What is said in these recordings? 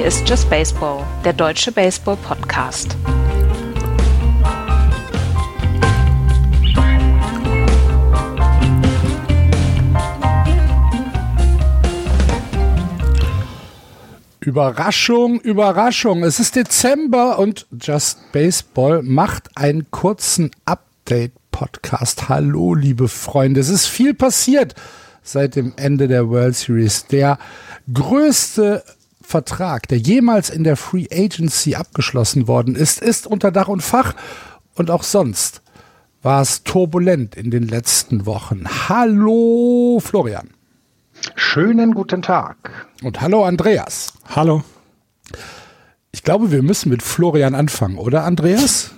Hier ist Just Baseball, der deutsche Baseball-Podcast. Überraschung, Überraschung. Es ist Dezember und Just Baseball macht einen kurzen Update-Podcast. Hallo, liebe Freunde. Es ist viel passiert seit dem Ende der World Series. Der größte Vertrag, der jemals in der Free Agency abgeschlossen worden ist, ist unter Dach und Fach und auch sonst war es turbulent in den letzten Wochen. Hallo, Florian. Schönen guten Tag. Und hallo Andreas. Hallo. Ich glaube, wir müssen mit Florian anfangen, oder Andreas?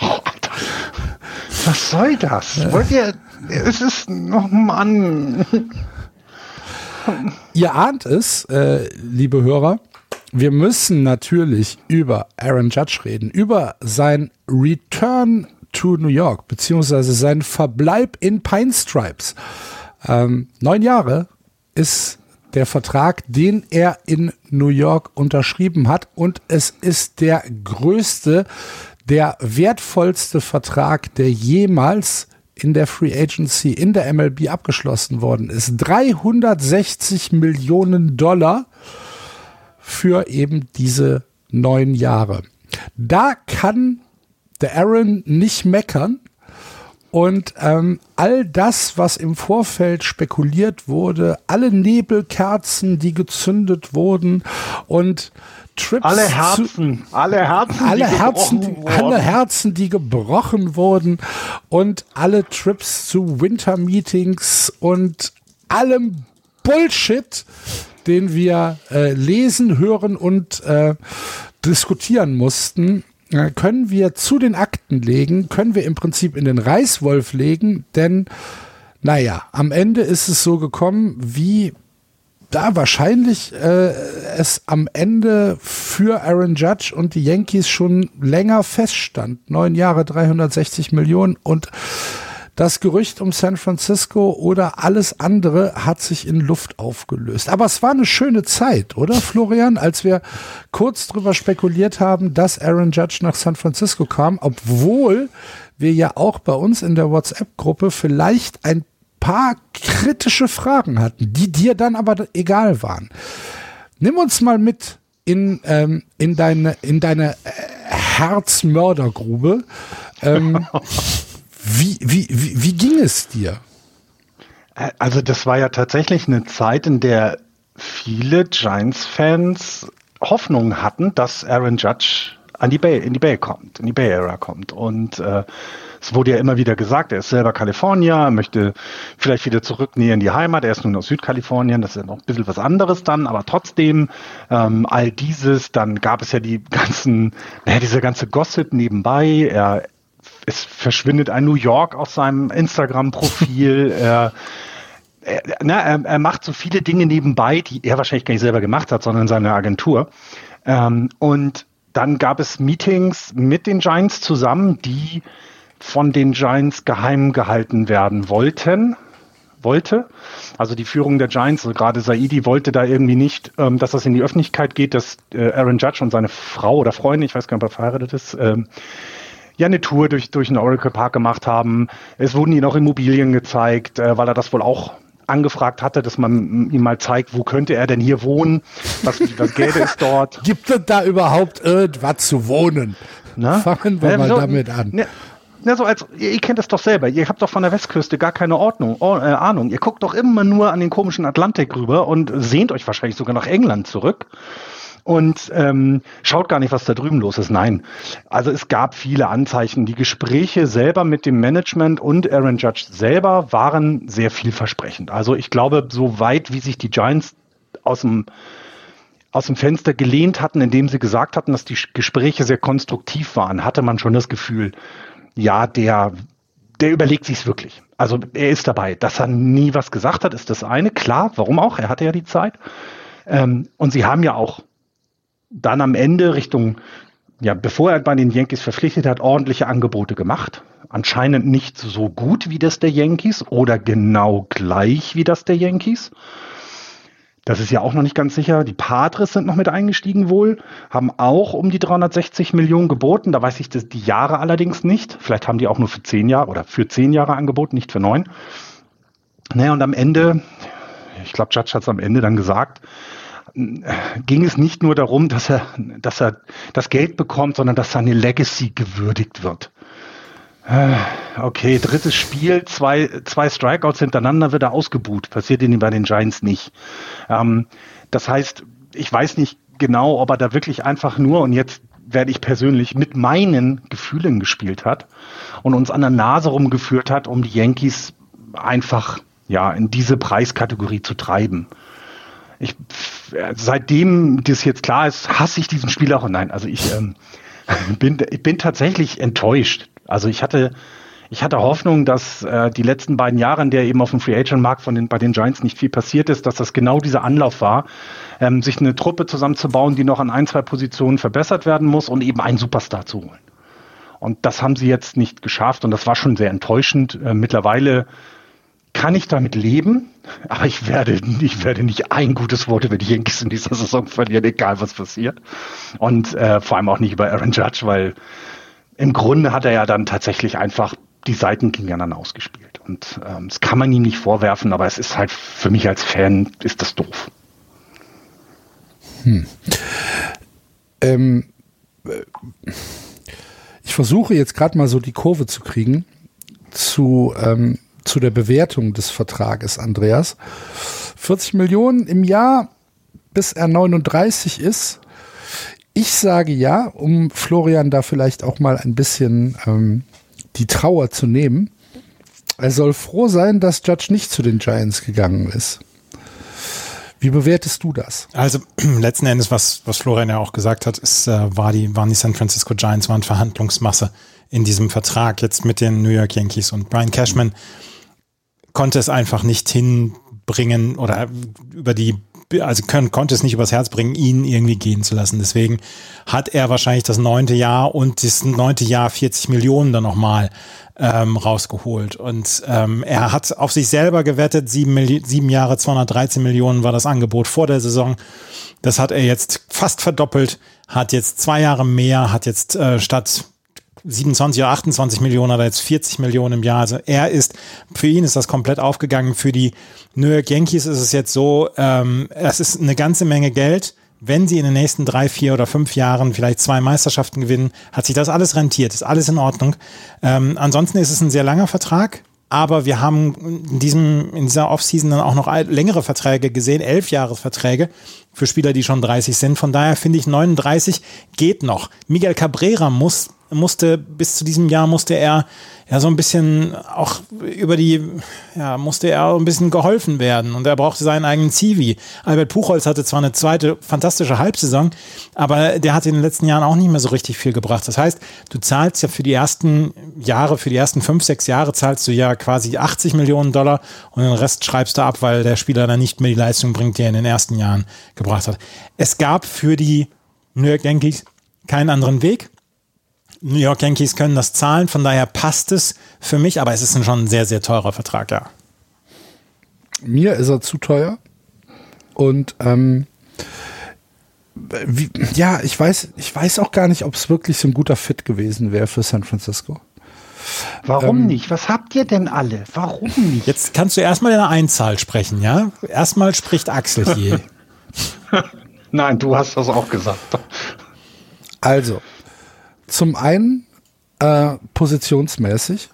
oh, Was soll das? Wollt ihr. Es ist noch Mann. Ihr ahnt es, äh, liebe Hörer. Wir müssen natürlich über Aaron Judge reden, über sein Return to New York, beziehungsweise seinen Verbleib in Pine Stripes. Ähm, neun Jahre ist der Vertrag, den er in New York unterschrieben hat. Und es ist der größte, der wertvollste Vertrag, der jemals in der Free Agency in der MLB abgeschlossen worden ist. 360 Millionen Dollar für eben diese neun Jahre. Da kann der Aaron nicht meckern. Und ähm, all das, was im Vorfeld spekuliert wurde, alle Nebelkerzen, die gezündet wurden und Trips alle Herzen, zu, alle Herzen, alle die Herzen, gebrochen die, alle wurden. Herzen, die gebrochen wurden und alle Trips zu Winter-Meetings und allem Bullshit, den wir äh, lesen, hören und äh, diskutieren mussten, äh, können wir zu den Akten legen, können wir im Prinzip in den Reißwolf legen, denn naja, am Ende ist es so gekommen, wie da wahrscheinlich äh, es am Ende für Aaron Judge und die Yankees schon länger feststand. Neun Jahre, 360 Millionen und das Gerücht um San Francisco oder alles andere hat sich in Luft aufgelöst. Aber es war eine schöne Zeit, oder Florian, als wir kurz drüber spekuliert haben, dass Aaron Judge nach San Francisco kam, obwohl wir ja auch bei uns in der WhatsApp-Gruppe vielleicht ein paar kritische Fragen hatten, die dir dann aber egal waren. Nimm uns mal mit in, ähm, in deine, in deine äh, Herzmördergrube. Ähm, wie, wie, wie, wie ging es dir? Also das war ja tatsächlich eine Zeit, in der viele Giants-Fans Hoffnung hatten, dass Aaron Judge an die Bay, in die Bay kommt, in die Bay Area kommt. Und äh, es wurde ja immer wieder gesagt, er ist selber Kalifornier, möchte vielleicht wieder zurück näher in die Heimat. Er ist nun aus Südkalifornien, das ist ja noch ein bisschen was anderes dann, aber trotzdem ähm, all dieses, dann gab es ja die ganzen, naja, dieser ganze Gossip nebenbei. Er es verschwindet ein New York aus seinem Instagram-Profil. er, er, na, er, er, macht so viele Dinge nebenbei, die er wahrscheinlich gar nicht selber gemacht hat, sondern seine Agentur. Ähm, und dann gab es Meetings mit den Giants zusammen, die von den Giants geheim gehalten werden wollten. Wollte. Also die Führung der Giants, also gerade Saidi wollte da irgendwie nicht, ähm, dass das in die Öffentlichkeit geht, dass äh, Aaron Judge und seine Frau oder Freundin, ich weiß gar nicht, ob er verheiratet ist, ähm, ja eine Tour durch, durch den Oracle Park gemacht haben. Es wurden ihnen auch Immobilien gezeigt, äh, weil er das wohl auch angefragt hatte, dass man ihm mal zeigt, wo könnte er denn hier wohnen, was, was gäbe es dort. Gibt es da überhaupt irgendwas zu wohnen? Na? Fangen wir Ja, mal so- damit an. Ne, na, so als, ihr, ihr kennt das doch selber. Ihr habt doch von der Westküste gar keine Ordnung, oh, äh, Ahnung. Ihr guckt doch immer nur an den komischen Atlantik rüber und sehnt euch wahrscheinlich sogar nach England zurück und ähm, schaut gar nicht, was da drüben los ist. Nein. Also es gab viele Anzeichen. Die Gespräche selber mit dem Management und Aaron Judge selber waren sehr vielversprechend. Also ich glaube, so weit wie sich die Giants aus dem aus dem Fenster gelehnt hatten, indem sie gesagt hatten, dass die Gespräche sehr konstruktiv waren, hatte man schon das Gefühl, ja, der, der überlegt sich's wirklich. Also er ist dabei. Dass er nie was gesagt hat, ist das eine. Klar, warum auch? Er hatte ja die Zeit. Ähm, und sie haben ja auch dann am Ende Richtung, ja, bevor er bei den Yankees verpflichtet hat, ordentliche Angebote gemacht. Anscheinend nicht so gut wie das der Yankees oder genau gleich wie das der Yankees. Das ist ja auch noch nicht ganz sicher. Die Padres sind noch mit eingestiegen wohl, haben auch um die 360 Millionen geboten. Da weiß ich das, die Jahre allerdings nicht. Vielleicht haben die auch nur für zehn Jahre oder für zehn Jahre angeboten, nicht für neun. Naja, und am Ende, ich glaube, Judge hat es am Ende dann gesagt, ging es nicht nur darum, dass er, dass er das Geld bekommt, sondern dass seine Legacy gewürdigt wird. Äh, okay, drittes Spiel, zwei, zwei Strikeouts hintereinander wird er ausgebuht. Passiert ihnen bei den Giants nicht. Ähm, das heißt, ich weiß nicht genau, ob er da wirklich einfach nur, und jetzt werde ich persönlich, mit meinen Gefühlen gespielt hat und uns an der Nase rumgeführt hat, um die Yankees einfach ja in diese Preiskategorie zu treiben. Ich, seitdem das jetzt klar ist, hasse ich diesen Spieler auch. Nein, also ich ähm, bin, ich bin tatsächlich enttäuscht also ich hatte, ich hatte Hoffnung, dass äh, die letzten beiden Jahre, in der eben auf dem Free Agent Markt von den, bei den Giants nicht viel passiert ist, dass das genau dieser Anlauf war, ähm, sich eine Truppe zusammenzubauen, die noch an ein, zwei Positionen verbessert werden muss und eben einen Superstar zu holen. Und das haben sie jetzt nicht geschafft und das war schon sehr enttäuschend. Äh, mittlerweile kann ich damit leben, aber ich werde, ich werde nicht ein gutes Wort über die Yankees in dieser Saison verlieren, egal was passiert. Und äh, vor allem auch nicht über Aaron Judge, weil im Grunde hat er ja dann tatsächlich einfach die Seiten gegeneinander ausgespielt. Und ähm, das kann man ihm nicht vorwerfen, aber es ist halt für mich als Fan ist das doof. Hm. Ähm, ich versuche jetzt gerade mal so die Kurve zu kriegen zu, ähm, zu der Bewertung des Vertrages, Andreas. 40 Millionen im Jahr, bis er 39 ist. Ich sage ja, um Florian da vielleicht auch mal ein bisschen ähm, die Trauer zu nehmen. Er soll froh sein, dass Judge nicht zu den Giants gegangen ist. Wie bewertest du das? Also letzten Endes, was, was Florian ja auch gesagt hat, ist, äh, war die, waren die San Francisco Giants waren Verhandlungsmasse in diesem Vertrag jetzt mit den New York Yankees und Brian Cashman konnte es einfach nicht hinbringen oder über die also können, konnte es nicht übers Herz bringen, ihn irgendwie gehen zu lassen. Deswegen hat er wahrscheinlich das neunte Jahr und das neunte Jahr 40 Millionen dann nochmal ähm, rausgeholt. Und ähm, er hat auf sich selber gewettet, sieben, sieben Jahre 213 Millionen war das Angebot vor der Saison. Das hat er jetzt fast verdoppelt, hat jetzt zwei Jahre mehr, hat jetzt äh, statt 27 oder 28 Millionen oder jetzt 40 Millionen im Jahr. Also er ist, für ihn ist das komplett aufgegangen. Für die New York Yankees ist es jetzt so, ähm, es ist eine ganze Menge Geld. Wenn sie in den nächsten drei, vier oder fünf Jahren vielleicht zwei Meisterschaften gewinnen, hat sich das alles rentiert, ist alles in Ordnung. Ähm, ansonsten ist es ein sehr langer Vertrag. Aber wir haben in, diesem, in dieser Offseason dann auch noch längere Verträge gesehen, elf Jahresverträge für Spieler, die schon 30 sind. Von daher finde ich 39 geht noch. Miguel Cabrera muss musste bis zu diesem Jahr musste er ja so ein bisschen auch über die, ja, musste er ein bisschen geholfen werden und er brauchte seinen eigenen Zivi. Albert Puchholz hatte zwar eine zweite fantastische Halbsaison, aber der hat in den letzten Jahren auch nicht mehr so richtig viel gebracht. Das heißt, du zahlst ja für die ersten Jahre, für die ersten fünf, sechs Jahre zahlst du ja quasi 80 Millionen Dollar und den Rest schreibst du ab, weil der Spieler dann nicht mehr die Leistung bringt, die er in den ersten Jahren gebracht hat. Es gab für die New York Yankees keinen anderen Weg. New York Yankees können das zahlen, von daher passt es für mich, aber es ist ein schon ein sehr, sehr teurer Vertrag, ja. Mir ist er zu teuer. Und ähm, wie, ja, ich weiß, ich weiß auch gar nicht, ob es wirklich so ein guter Fit gewesen wäre für San Francisco. Warum ähm, nicht? Was habt ihr denn alle? Warum nicht? Jetzt kannst du erstmal in einer Einzahl sprechen, ja? Erstmal spricht Axel hier. Nein, du hast das auch gesagt. Also, zum einen äh, positionsmäßig.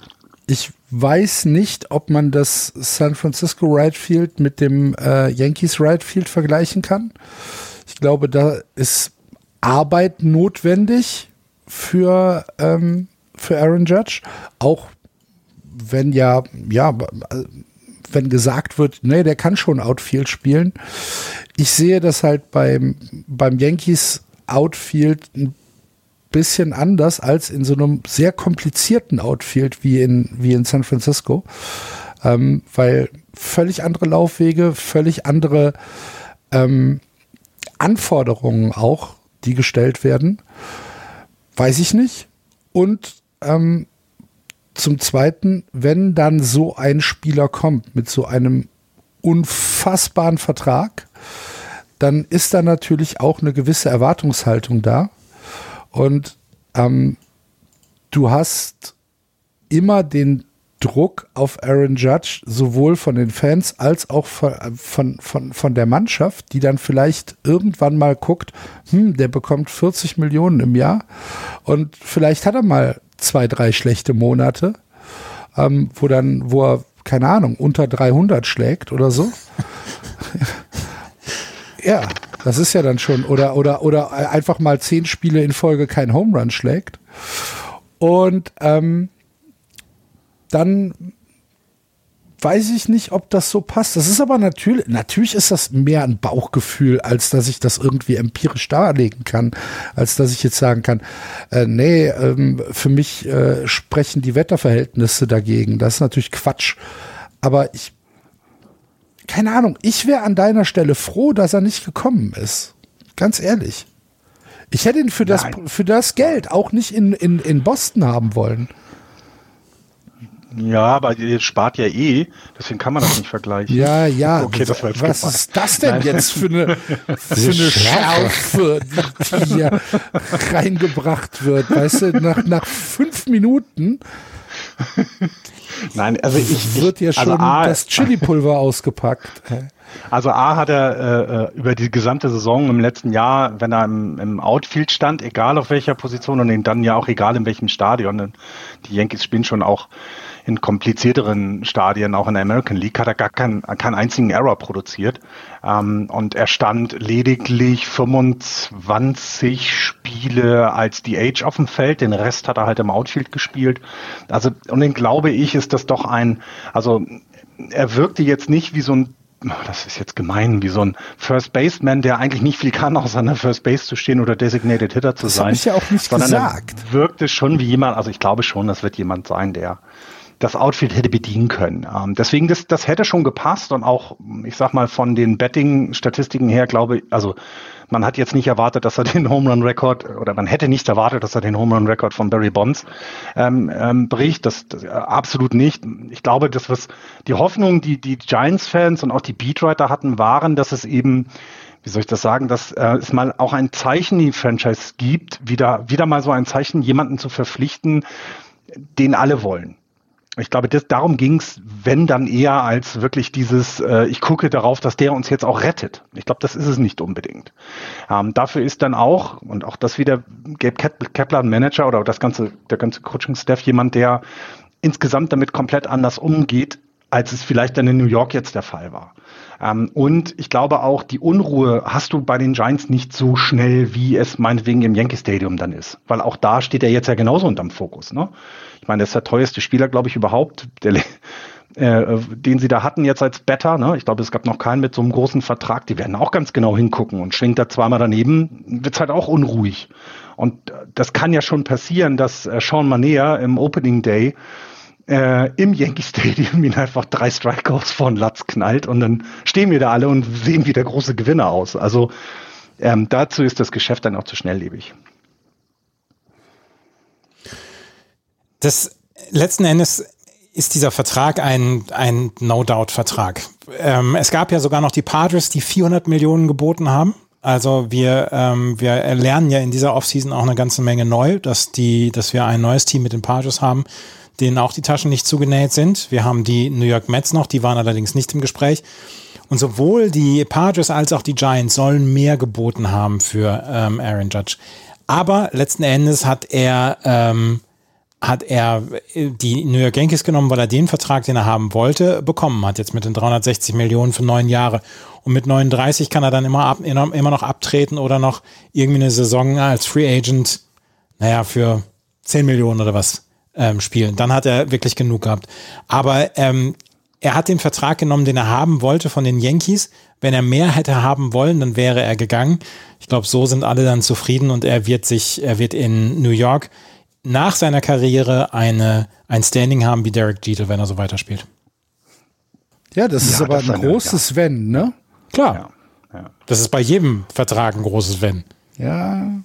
Ich weiß nicht, ob man das San Francisco Right Field mit dem äh, Yankees Right Field vergleichen kann. Ich glaube, da ist Arbeit notwendig für, ähm, für Aaron Judge. Auch wenn ja, ja, wenn gesagt wird, nee, der kann schon Outfield spielen. Ich sehe das halt beim, beim Yankees Outfield ein bisschen anders als in so einem sehr komplizierten Outfield wie in, wie in San Francisco, ähm, weil völlig andere Laufwege, völlig andere ähm, Anforderungen auch, die gestellt werden, weiß ich nicht. Und ähm, zum Zweiten, wenn dann so ein Spieler kommt mit so einem unfassbaren Vertrag, dann ist da natürlich auch eine gewisse Erwartungshaltung da. Und ähm, du hast immer den Druck auf Aaron Judge, sowohl von den Fans als auch von, von, von, von der Mannschaft, die dann vielleicht irgendwann mal guckt, hm, der bekommt 40 Millionen im Jahr und vielleicht hat er mal zwei, drei schlechte Monate, ähm, wo dann, wo er, keine Ahnung, unter 300 schlägt oder so. ja, das ist ja dann schon, oder, oder, oder einfach mal zehn Spiele in Folge kein Home Run schlägt. Und ähm, dann weiß ich nicht, ob das so passt. Das ist aber natürlich, natürlich ist das mehr ein Bauchgefühl, als dass ich das irgendwie empirisch darlegen kann, als dass ich jetzt sagen kann, äh, nee, ähm, für mich äh, sprechen die Wetterverhältnisse dagegen. Das ist natürlich Quatsch. Aber ich, keine Ahnung, ich wäre an deiner Stelle froh, dass er nicht gekommen ist. Ganz ehrlich. Ich hätte ihn für das, für das Geld auch nicht in, in, in Boston haben wollen. Ja, aber ihr spart ja eh, deswegen kann man das nicht vergleichen. Ja, ja. Okay, das war jetzt Was gemein. ist das denn jetzt für eine, für eine Schärfe, die hier reingebracht wird? Weißt du, nach, nach fünf Minuten Nein, also ich, ich wird ja also schon A, das Chili-Pulver ausgepackt. Also A hat er äh, über die gesamte Saison im letzten Jahr, wenn er im, im Outfield stand, egal auf welcher Position und dann ja auch egal in welchem Stadion, denn die Yankees spielen schon auch in komplizierteren Stadien, auch in der American League, hat er gar keinen, keinen einzigen Error produziert. Ähm, und er stand lediglich 25 Spiele als DH auf dem Feld, den Rest hat er halt im Outfield gespielt. Also, und den glaube ich, ist das doch ein, also er wirkte jetzt nicht wie so ein das ist jetzt gemein, wie so ein First Baseman, der eigentlich nicht viel kann, außer an der First Base zu stehen oder Designated Hitter zu Das sein. habe ich ja auch nicht sondern gesagt. Er wirkte schon wie jemand, also ich glaube schon, das wird jemand sein, der das Outfield hätte bedienen können. Ähm, deswegen, das, das hätte schon gepasst und auch, ich sag mal, von den Betting-Statistiken her, glaube ich, also man hat jetzt nicht erwartet, dass er den Home Run Rekord oder man hätte nicht erwartet, dass er den Home Run Rekord von Barry Bonds ähm, ähm, bricht. Das, das äh, absolut nicht. Ich glaube, das was die Hoffnung, die die Giants-Fans und auch die Beatwriter hatten, waren, dass es eben wie soll ich das sagen, dass äh, es mal auch ein Zeichen die Franchise gibt, wieder wieder mal so ein Zeichen, jemanden zu verpflichten, den alle wollen. Ich glaube, das, darum ging's, wenn dann eher als wirklich dieses, äh, ich gucke darauf, dass der uns jetzt auch rettet. Ich glaube, das ist es nicht unbedingt. Ähm, dafür ist dann auch, und auch das wieder, Gabe ein Manager oder das ganze, der ganze Coaching-Staff, jemand, der insgesamt damit komplett anders umgeht, als es vielleicht dann in New York jetzt der Fall war. Ähm, und ich glaube auch, die Unruhe hast du bei den Giants nicht so schnell, wie es meinetwegen im Yankee Stadium dann ist. Weil auch da steht er jetzt ja genauso unterm Fokus. Ne? Ich meine, das ist der teuerste Spieler, glaube ich, überhaupt, der, äh, den sie da hatten jetzt als Better. Ne? Ich glaube, es gab noch keinen mit so einem großen Vertrag. Die werden auch ganz genau hingucken. Und schwingt er zweimal daneben, wird's halt auch unruhig. Und äh, das kann ja schon passieren, dass äh, Sean Manea im Opening Day äh, im Yankee Stadium ihn einfach drei Strikeouts von Latz knallt und dann stehen wir da alle und sehen wie der große Gewinner aus. Also ähm, dazu ist das Geschäft dann auch zu schnelllebig. Das letzten Endes ist dieser Vertrag ein, ein No-Doubt-Vertrag. Ähm, es gab ja sogar noch die Padres, die 400 Millionen geboten haben. Also wir, ähm, wir lernen ja in dieser Offseason auch eine ganze Menge neu, dass, die, dass wir ein neues Team mit den Padres haben, denen auch die Taschen nicht zugenäht sind. Wir haben die New York Mets noch, die waren allerdings nicht im Gespräch. Und sowohl die Padres als auch die Giants sollen mehr geboten haben für ähm, Aaron Judge. Aber letzten Endes hat er ähm, hat er die New York Yankees genommen, weil er den Vertrag, den er haben wollte, bekommen hat. Jetzt mit den 360 Millionen für neun Jahre. Und mit 39 kann er dann immer, ab, immer noch abtreten oder noch irgendwie eine Saison als Free Agent, naja, für 10 Millionen oder was ähm, spielen. Dann hat er wirklich genug gehabt. Aber ähm, er hat den Vertrag genommen, den er haben wollte von den Yankees. Wenn er mehr hätte haben wollen, dann wäre er gegangen. Ich glaube, so sind alle dann zufrieden und er wird sich, er wird in New York nach seiner Karriere eine, ein Standing haben wie Derek Jeter, wenn er so weiterspielt. Ja, das ist Ja, aber das ein ist großes Wenn, ne? Klar. Ja, ja. Das ist bei jedem Vertrag ein großes Wenn. Ja.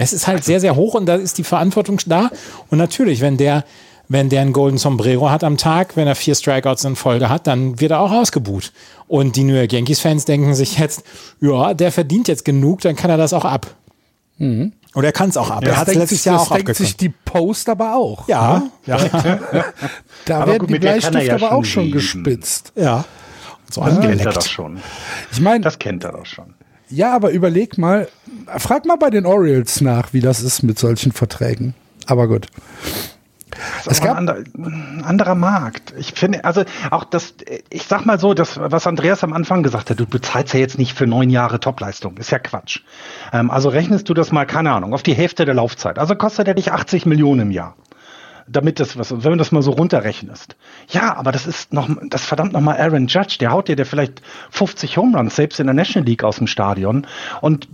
Es ist halt sehr, sehr hoch und da ist die Verantwortung da. Und natürlich, wenn der, wenn der einen Golden Sombrero hat am Tag, wenn er vier Strikeouts in Folge hat, dann wird er auch ausgebuht. Und die New York Yankees-Fans denken sich jetzt, ja, der verdient jetzt genug, dann kann er das auch ab. Mhm. Oder er kann es auch ab. Ja, er hat es letztes sich, Jahr das auch denkt sich die Post aber auch. Ja, ja, Da Aber werden gut, die Bleistifte ja aber auch schon leben. gespitzt. ja. So Das kennt er doch schon. Ich meine, Das kennt er doch schon. Ja, aber überleg mal, frag mal bei den Orioles nach, wie das ist mit solchen Verträgen. Aber gut. Das ist Es aber ein, ander, ein anderer Markt. Ich finde, also auch das, ich sag mal so, das, was Andreas am Anfang gesagt hat, du bezahlst ja jetzt nicht für neun Jahre Topleistung. Ist ja Quatsch. Ähm, also rechnest du das mal, keine Ahnung, auf die Hälfte der Laufzeit. Also kostet er dich 80 Millionen im Jahr. Damit das, was, wenn du das mal so runterrechnest. Ja, aber das ist noch, das verdammt noch mal Aaron Judge, der haut dir der vielleicht 50 Home Runs, selbst in der National League aus dem Stadion. Und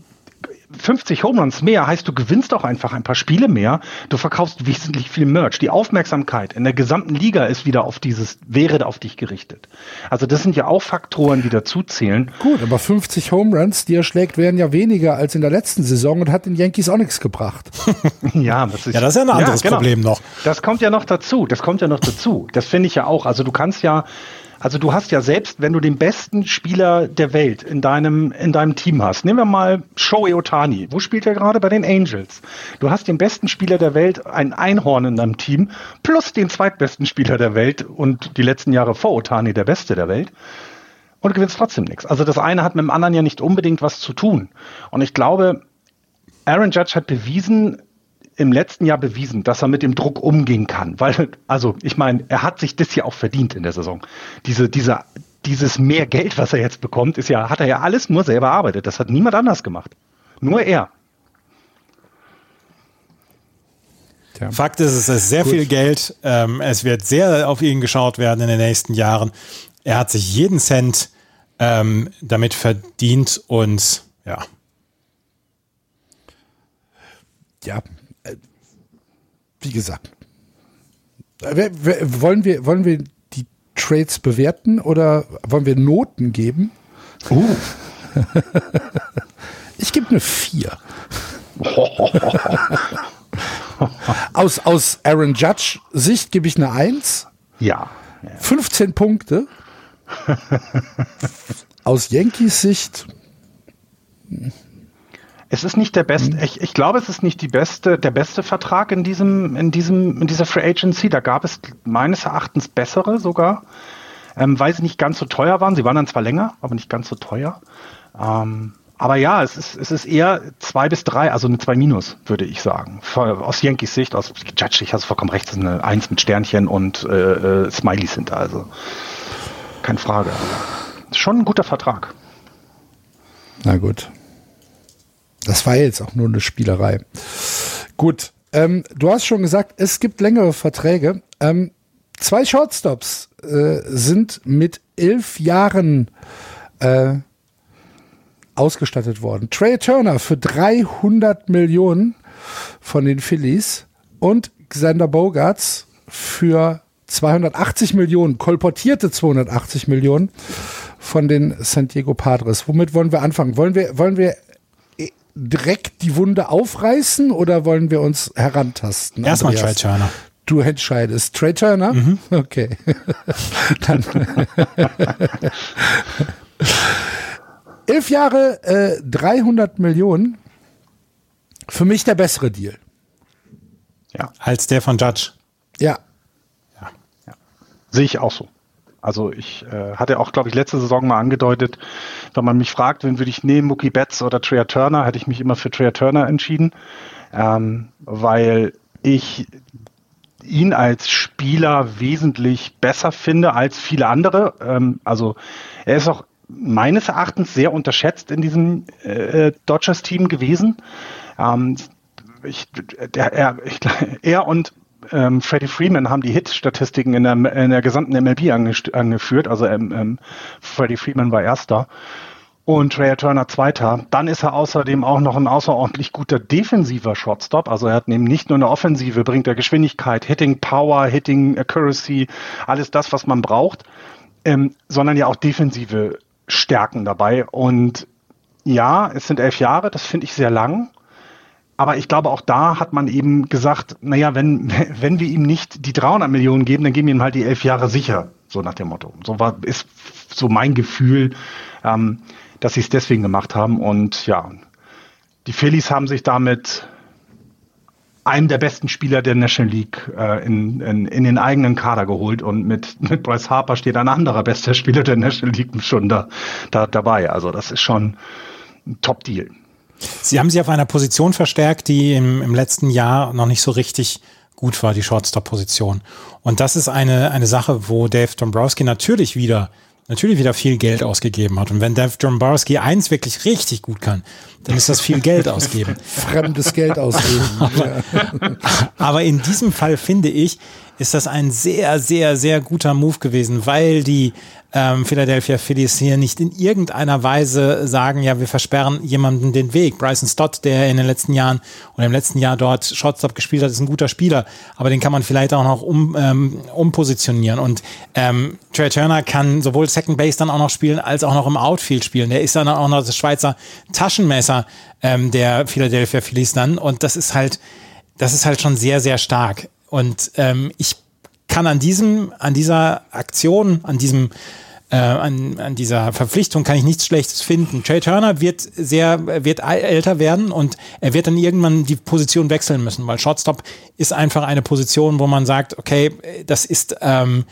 50 Home Runs mehr heißt, du gewinnst auch einfach ein paar Spiele mehr. Du verkaufst wesentlich viel Merch. Die Aufmerksamkeit in der gesamten Liga ist wieder auf dieses, wäre auf dich gerichtet. Also das sind ja auch Faktoren, die dazu zählen. Gut, aber 50 Home Runs, die er schlägt, wären ja weniger als in der letzten Saison und hat den Yankees auch nichts gebracht. Ja, das ist, Ja, das ist ja ein anderes Problem noch. Das kommt ja noch dazu. Das kommt ja noch dazu. Das finde ich ja auch. Also du kannst ja, also du hast ja selbst, wenn du den besten Spieler der Welt in deinem, in deinem Team hast, nehmen wir mal Shohei Otani. Wo spielt er gerade? Bei den Angels. Du hast den besten Spieler der Welt, ein Einhorn in deinem Team, plus den zweitbesten Spieler der Welt und die letzten Jahre vor Otani der beste der Welt. Und du gewinnst trotzdem nichts. Also das eine hat mit dem anderen ja nicht unbedingt was zu tun. Und ich glaube, Aaron Judge hat bewiesen, im letzten Jahr bewiesen, dass er mit dem Druck umgehen kann. Weil, also ich meine, er hat sich das ja auch verdient in der Saison. Diese, diese, dieses mehr Geld, was er jetzt bekommt, ist ja, hat er ja alles nur selber erarbeitet. Das hat niemand anders gemacht. Nur er. Fakt ist, es ist sehr Gut. viel Geld. Ähm, es wird sehr auf ihn geschaut werden in den nächsten Jahren. Er hat sich jeden Cent ähm, damit verdient und ja. Ja, wie gesagt. Wollen wir, wollen wir die Trades bewerten oder wollen wir Noten geben? Ich gebe eine 4. aus, aus Aaron Judge Sicht gebe ich eine 1. Ja. 15 Punkte. Aus Yankees Sicht, Es ist nicht der beste, ich, ich glaube, es ist nicht die beste, der beste Vertrag in diesem, in diesem, in dieser Free Agency. Da gab es meines Erachtens bessere sogar, ähm, weil sie nicht ganz so teuer waren. Sie waren dann zwar länger, aber nicht ganz so teuer. Ähm, aber ja, es ist, es ist eher zwei bis drei, also eine zwei minus, würde ich sagen. Aus Yankees Sicht, aus Judge, ich hast vollkommen recht, es ist eine Eins mit Sternchen und äh, äh, Smileys hinter, also keine Frage. Schon ein guter Vertrag. Na gut. Das war jetzt auch nur eine Spielerei. Gut. Ähm, du hast schon gesagt, es gibt längere Verträge. Ähm, zwei Shortstops äh, sind mit elf Jahren äh, ausgestattet worden. Trey Turner für 300 Millionen von den Phillies und Xander Bogarts für 280 Millionen, kolportierte 280 Millionen von den San Diego Padres. Womit wollen wir anfangen? Wollen wir, wollen wir direkt die Wunde aufreißen oder wollen wir uns herantasten? Erstmal Trey? Turner. Du entscheidest. Trey Turner? Okay. Dann. Elf Jahre, äh, 300 Millionen. Für mich der bessere Deal. Ja. Als der von Judge. Ja. Sehe ich auch so. Also ich äh, hatte auch, glaube ich, letzte Saison mal angedeutet, wenn man mich fragt, wen würde ich nehmen, Mookie Betts oder Trea Turner, hätte ich mich immer für Trea Turner entschieden, ähm, weil ich ihn als Spieler wesentlich besser finde als viele andere. Ähm, also er ist auch meines Erachtens sehr unterschätzt in diesem äh, Dodgers-Team gewesen. Ähm, ich, der, er, ich, er und ähm, Freddie Freeman haben die Hit-Statistiken in der, in der gesamten MLB angeführt. Also ähm, ähm, Freddie Freeman war erster und Trey Turner zweiter. Dann ist er außerdem auch noch ein außerordentlich guter defensiver Shortstop. Also er hat eben nicht nur eine Offensive, bringt er Geschwindigkeit, Hitting Power, Hitting Accuracy, alles das, was man braucht, ähm, sondern ja auch defensive Stärken dabei. Und ja, es sind elf Jahre, das finde ich sehr lang. Aber ich glaube, auch da hat man eben gesagt, naja, wenn, wenn wir ihm nicht die 300 Millionen geben, dann geben wir ihm halt die elf Jahre sicher, so nach dem Motto. So war, ist so mein Gefühl, ähm, dass sie es deswegen gemacht haben. Und ja, die Phillies haben sich damit einen der besten Spieler der National League äh, in, in, in den eigenen Kader geholt und mit, mit Bryce Harper steht ein anderer bester Spieler der National League schon da, da dabei. Also das ist schon ein Top-Deal. Sie haben sich auf einer Position verstärkt, die im, im letzten Jahr noch nicht so richtig gut war, die Shortstop-Position. Und das ist eine, eine Sache, wo Dave Dombrowski natürlich wieder natürlich wieder viel Geld ausgegeben hat. Und wenn Dave Dombrowski eins wirklich richtig gut kann, dann ist das viel Geld ausgeben. Fremdes Geld ausgeben. aber, aber in diesem Fall finde ich, ist das ein sehr, sehr, sehr guter Move gewesen, weil die ähm, Philadelphia Phillies hier nicht in irgendeiner Weise sagen, ja, wir versperren jemanden den Weg. Bryson Stott, der in den letzten Jahren oder im letzten Jahr dort Shortstop gespielt hat, ist ein guter Spieler, aber den kann man vielleicht auch noch um, ähm, umpositionieren. Und ähm, Trey Turner kann sowohl Second Base dann auch noch spielen, als auch noch im Outfield spielen. Der ist dann auch noch das Schweizer Taschenmesser ähm, der Philadelphia Phillies dann. Und das ist halt, das ist halt schon sehr, sehr stark. Und ähm, ich kann an diesem, an dieser Aktion, an diesem äh, an, an dieser Verpflichtung kann ich nichts Schlechtes finden. Trey Turner wird sehr, wird älter werden und er wird dann irgendwann die Position wechseln müssen, weil Shortstop ist einfach eine Position, wo man sagt, okay, das ist, ähm,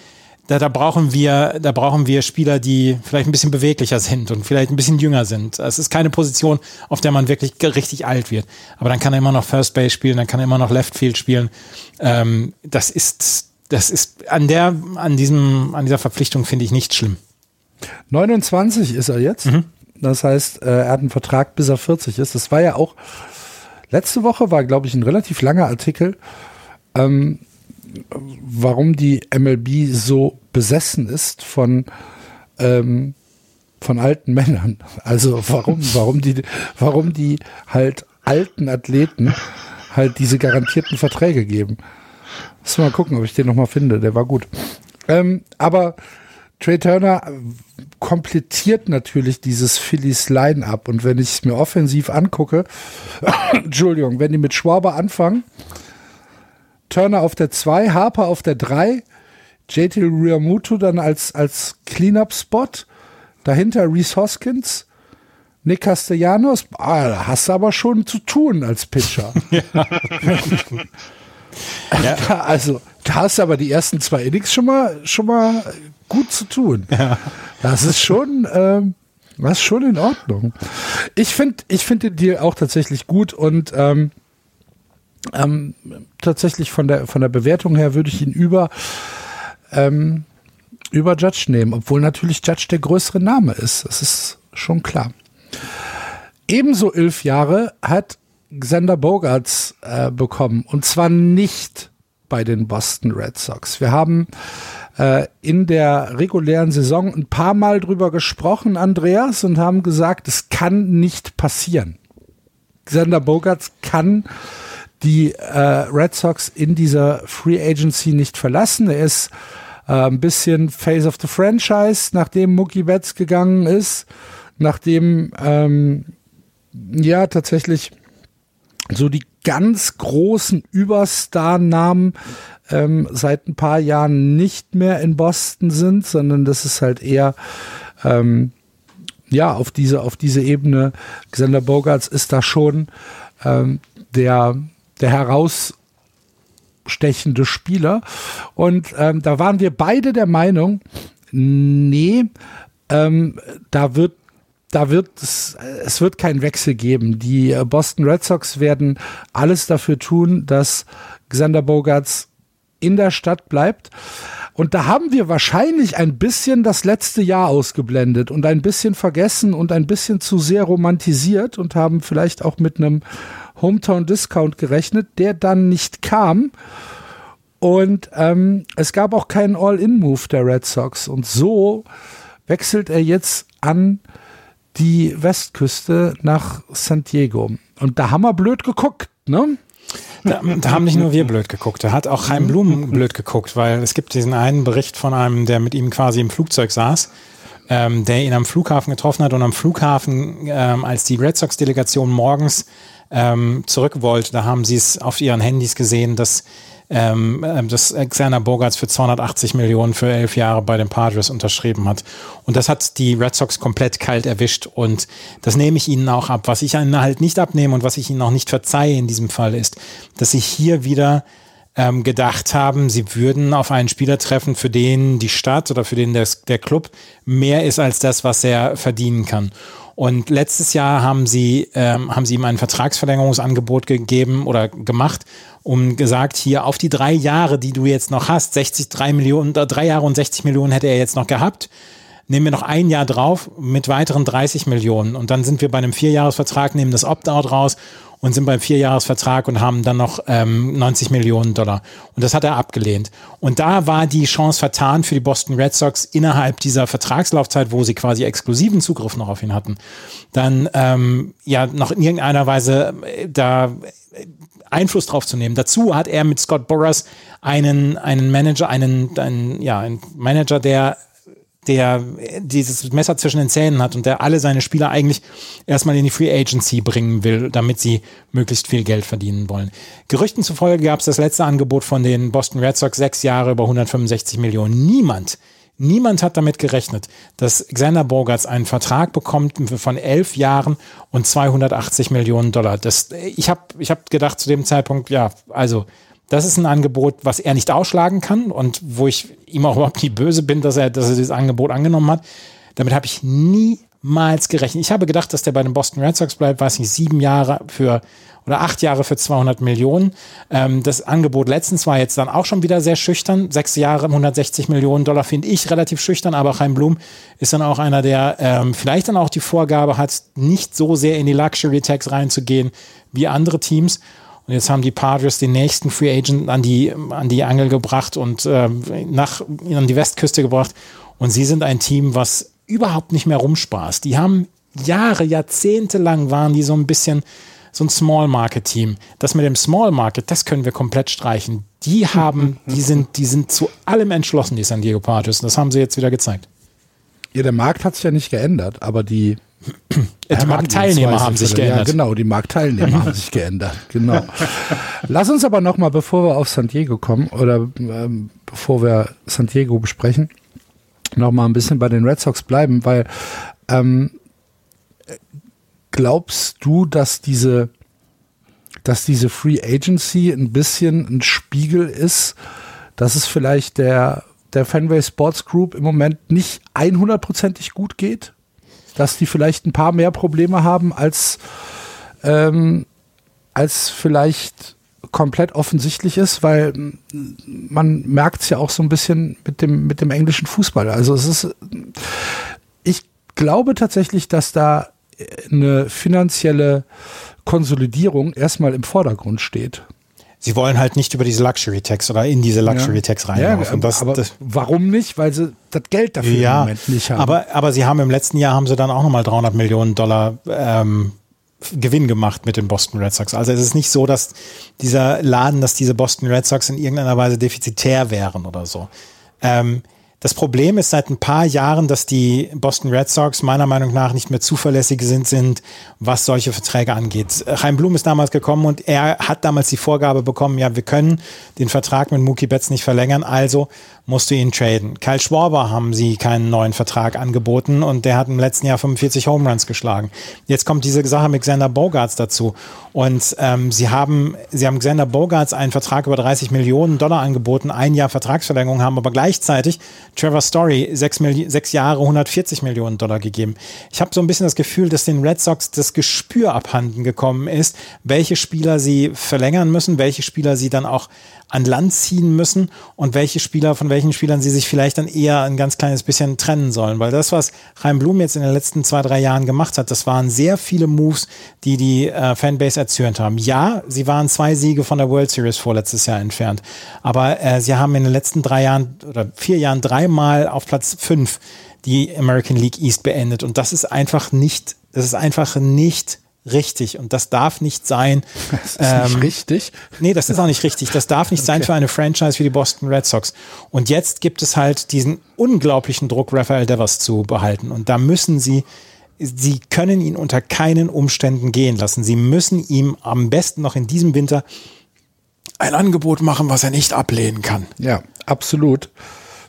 da, da brauchen wir, da brauchen wir Spieler, die vielleicht ein bisschen beweglicher sind und vielleicht ein bisschen jünger sind. Es ist keine Position, auf der man wirklich richtig alt wird. Aber dann kann er immer noch First Base spielen, dann kann er immer noch Left Field spielen. Ähm, das ist das ist an der, an diesem, an dieser Verpflichtung finde ich nicht schlimm. 29 ist er jetzt. Mhm. Das heißt, äh, er hat einen Vertrag, bis er 40 ist. Das war ja auch, letzte Woche war, glaube ich, ein relativ langer Artikel, ähm, warum die MLB so besessen ist von, ähm, von alten Männern. Also warum, warum die, warum die halt alten Athleten halt diese garantierten Verträge geben. Muss mal gucken, ob ich den nochmal finde. Der war gut. Ähm, aber Trey Turner komplettiert natürlich dieses Phillies Line-Up. Und wenn ich es mir offensiv angucke, Entschuldigung, wenn die mit Schwaber anfangen, Turner auf der 2, Harper auf der 3, JT Riamuto dann als, als Cleanup-Spot, dahinter Reese Hoskins, Nick Castellanos, ah, da hast du aber schon zu tun als Pitcher. Ja. Ja. Also, da hast du aber die ersten zwei Innings schon mal, schon mal gut zu tun. Ja. Das ist schon, ähm, das ist schon in Ordnung. Ich finde, ich finde den Deal auch tatsächlich gut und ähm, ähm, tatsächlich von der von der Bewertung her würde ich ihn über ähm, über Judge nehmen, obwohl natürlich Judge der größere Name ist. Das ist schon klar. Ebenso elf Jahre hat Xander Bogarts äh, bekommen. Und zwar nicht bei den Boston Red Sox. Wir haben äh, in der regulären Saison ein paar Mal drüber gesprochen, Andreas, und haben gesagt, es kann nicht passieren. Xander Bogarts kann die äh, Red Sox in dieser Free Agency nicht verlassen. Er ist äh, ein bisschen Face of the Franchise, nachdem Mookie Betts gegangen ist, nachdem ähm, ja tatsächlich so die ganz großen Überstar-Namen ähm, seit ein paar Jahren nicht mehr in Boston sind, sondern das ist halt eher ähm, ja auf diese auf diese Ebene. Xander Bogarts ist da schon ähm, der der herausstechende Spieler und ähm, da waren wir beide der Meinung, nee, ähm, da wird da wird es, es wird keinen Wechsel geben. Die äh, Boston Red Sox werden alles dafür tun, dass Xander Bogarts in der Stadt bleibt. Und da haben wir wahrscheinlich ein bisschen das letzte Jahr ausgeblendet und ein bisschen vergessen und ein bisschen zu sehr romantisiert und haben vielleicht auch mit einem Hometown Discount gerechnet, der dann nicht kam. Und ähm, es gab auch keinen All-In-Move der Red Sox. Und so wechselt er jetzt an die Westküste nach San Diego. Und da haben wir blöd geguckt, ne? Da, da, haben nicht nur wir blöd geguckt, da hat auch Chaim Blum blöd geguckt, weil es gibt diesen einen Bericht von einem, der mit ihm quasi im Flugzeug saß, ähm, der ihn am Flughafen getroffen hat und am Flughafen, ähm, als die Red Sox-Delegation morgens ähm, zurück wollte. Da haben sie es auf ihren Handys gesehen, dass ähm, ähm dass Xander Bogarts für 280 Millionen für elf Jahre bei den Padres unterschrieben hat. Und das hat die Red Sox komplett kalt erwischt und das nehme ich ihnen auch ab. Was ich ihnen halt nicht abnehme und was ich ihnen auch nicht verzeihe in diesem Fall ist, dass sie hier wieder ähm, gedacht haben, sie würden auf einen Spieler treffen, für den die Stadt oder für den der, der Club mehr ist als das, was er verdienen kann. Und letztes Jahr haben sie, ähm, haben sie ihm ein Vertragsverlängerungsangebot gegeben oder gemacht, um gesagt, hier auf die drei Jahre, die du jetzt noch hast, 60, drei Millionen, äh, drei Jahre und 60 Millionen hätte er jetzt noch gehabt. Nehmen wir noch ein Jahr drauf mit weiteren 30 Millionen. Und dann sind wir bei einem Vierjahresvertrag, nehmen das Opt-out raus und sind beim Vierjahresvertrag und haben dann noch ähm, 90 Millionen Dollar. Und das hat er abgelehnt. Und da war die Chance vertan für die Boston Red Sox innerhalb dieser Vertragslaufzeit, wo sie quasi exklusiven Zugriff noch auf ihn hatten, dann ähm, ja noch in irgendeiner Weise äh, da Einfluss drauf zu nehmen. Dazu hat er mit Scott Boras einen, einen Manager, einen, einen, ja, einen Manager, der der dieses Messer zwischen den Zähnen hat und der alle seine Spieler eigentlich erstmal in die Free Agency bringen will, damit sie möglichst viel Geld verdienen wollen. Gerüchten zufolge gab es das letzte Angebot von den Boston Red Sox sechs Jahre über 165 Millionen. Niemand, niemand hat damit gerechnet, dass Xander Bogarts einen Vertrag bekommt von elf Jahren und 280 Millionen Dollar. Das, ich habe ich hab gedacht zu dem Zeitpunkt, ja, also das ist ein Angebot, was er nicht ausschlagen kann und wo ich ihm auch überhaupt nicht böse bin, dass er, dass er dieses Angebot angenommen hat. Damit habe ich niemals gerechnet. Ich habe gedacht, dass der bei den Boston Red Sox bleibt, weiß nicht, sieben Jahre für oder acht Jahre für 200 Millionen. Ähm, das Angebot letztens war jetzt dann auch schon wieder sehr schüchtern. Sechs Jahre, 160 Millionen Dollar finde ich relativ schüchtern, aber Chaim Blum ist dann auch einer, der ähm, vielleicht dann auch die Vorgabe hat, nicht so sehr in die Luxury Tax reinzugehen wie andere Teams. Und jetzt haben die Padres den nächsten Free Agent an die, an die Angel gebracht und äh, nach, an die Westküste gebracht. Und sie sind ein Team, was überhaupt nicht mehr rumspaßt. Die haben Jahre, Jahrzehnte lang waren die so ein bisschen so ein Small Market Team. Das mit dem Small Market, das können wir komplett streichen. Die haben, die sind, die sind zu allem entschlossen, die San Diego Padres. Und das haben sie jetzt wieder gezeigt. Ja, der Markt hat sich ja nicht geändert, aber die die Marktteilnehmer haben sich geändert. Ja, genau, die Marktteilnehmer haben sich geändert. Genau. Lass uns aber nochmal, bevor wir auf San Diego kommen oder ähm, bevor wir San Diego besprechen, nochmal ein bisschen bei den Red Sox bleiben, weil ähm, glaubst du, dass diese, dass diese Free Agency ein bisschen ein Spiegel ist, dass es vielleicht der, der Fenway Sports Group im Moment nicht 100%ig gut geht? dass die vielleicht ein paar mehr Probleme haben als, ähm, als vielleicht komplett offensichtlich ist, weil man merkt es ja auch so ein bisschen mit dem, mit dem englischen Fußball. Also es ist, ich glaube tatsächlich, dass da eine finanzielle Konsolidierung erstmal im Vordergrund steht. Sie wollen halt nicht über diese Luxury Tax oder in diese Luxury Tax rein. Ja, das, aber das, warum nicht? Weil sie das Geld dafür ja, im Moment nicht haben. Aber, aber sie haben im letzten Jahr haben sie dann auch nochmal 300 Millionen Dollar ähm, Gewinn gemacht mit den Boston Red Sox. Also es ist nicht so, dass dieser Laden, dass diese Boston Red Sox in irgendeiner Weise defizitär wären oder so. Ähm, das Problem ist seit ein paar Jahren, dass die Boston Red Sox meiner Meinung nach nicht mehr zuverlässig sind, sind was solche Verträge angeht. Chaim Blum ist damals gekommen und er hat damals die Vorgabe bekommen, ja, wir können den Vertrag mit Mookie Betts nicht verlängern, also musst du ihn traden. Kyle Schwarber haben sie keinen neuen Vertrag angeboten und der hat im letzten Jahr 45 Home Runs geschlagen. Jetzt kommt diese Sache mit Xander Bogarts dazu und ähm, sie haben sie haben Xander Bogarts einen Vertrag über 30 Millionen Dollar angeboten, ein Jahr Vertragsverlängerung haben aber gleichzeitig Trevor Story sechs, sechs Jahre 140 Millionen Dollar gegeben. Ich habe so ein bisschen das Gefühl, dass den Red Sox das Gespür abhanden gekommen ist, welche Spieler sie verlängern müssen, welche Spieler sie dann auch an Land ziehen müssen und welche Spieler, von welchen Spielern sie sich vielleicht dann eher ein ganz kleines bisschen trennen sollen. Weil das, was Chaim Blum jetzt in den letzten zwei, drei Jahren gemacht hat, das waren sehr viele Moves, die die äh, Fanbase erzürnt haben. Ja, sie waren zwei Siege von der World Series vorletztes Jahr entfernt. Aber äh, sie haben in den letzten drei Jahren oder vier Jahren dreimal auf Platz fünf die American League East beendet. Und das ist einfach nicht, das ist einfach nicht richtig und das darf nicht sein. Das ist ähm, nicht richtig. Nee, das ist auch nicht richtig. Das darf nicht okay. sein für eine Franchise wie die Boston Red Sox. Und jetzt gibt es halt diesen unglaublichen Druck, Rafael Devers zu behalten. Und da müssen sie Sie können ihn unter keinen Umständen gehen lassen. Sie müssen ihm am besten noch in diesem Winter ein Angebot machen, was er nicht ablehnen kann. Ja, absolut.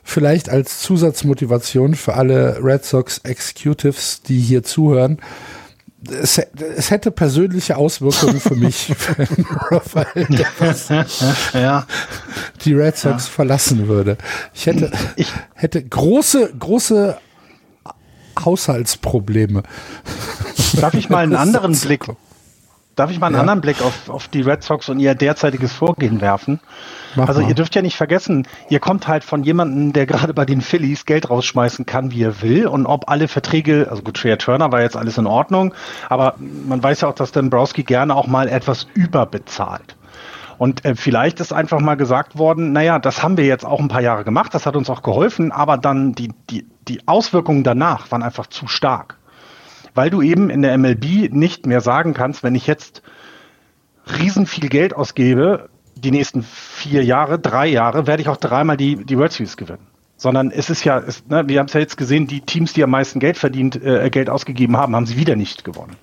Vielleicht als Zusatzmotivation für alle Red Sox Executives, die hier zuhören. Es, es hätte persönliche Auswirkungen für mich, wenn Rafael Devers Ja. die Red Sox verlassen würde. Ich hätte, Ich- hätte große, große Haushaltsprobleme. Darf ich mal einen anderen Blick, darf ich mal einen Ja. anderen Blick auf, auf die Red Sox und ihr derzeitiges Vorgehen werfen? Mach also mal. ihr dürft ja nicht vergessen, ihr kommt halt von jemandem, der gerade bei den Phillies Geld rausschmeißen kann, wie er will. Und ob alle Verträge, also gut, Trey Turner war jetzt alles in Ordnung, aber man weiß ja auch, dass Dombrowski gerne auch mal etwas überbezahlt. Und äh, vielleicht ist einfach mal gesagt worden, naja, das haben wir jetzt auch ein paar Jahre gemacht, das hat uns auch geholfen, aber dann die, die, die Auswirkungen danach waren einfach zu stark. Weil du eben in der MLB nicht mehr sagen kannst, wenn ich jetzt riesen viel Geld ausgebe, die nächsten vier Jahre, drei Jahre, werde ich auch dreimal die, die World Series gewinnen. Sondern es ist ja, es, ne, wir haben es ja jetzt gesehen, die Teams, die am meisten Geld verdient, äh, Geld ausgegeben haben, haben sie wieder nicht gewonnen.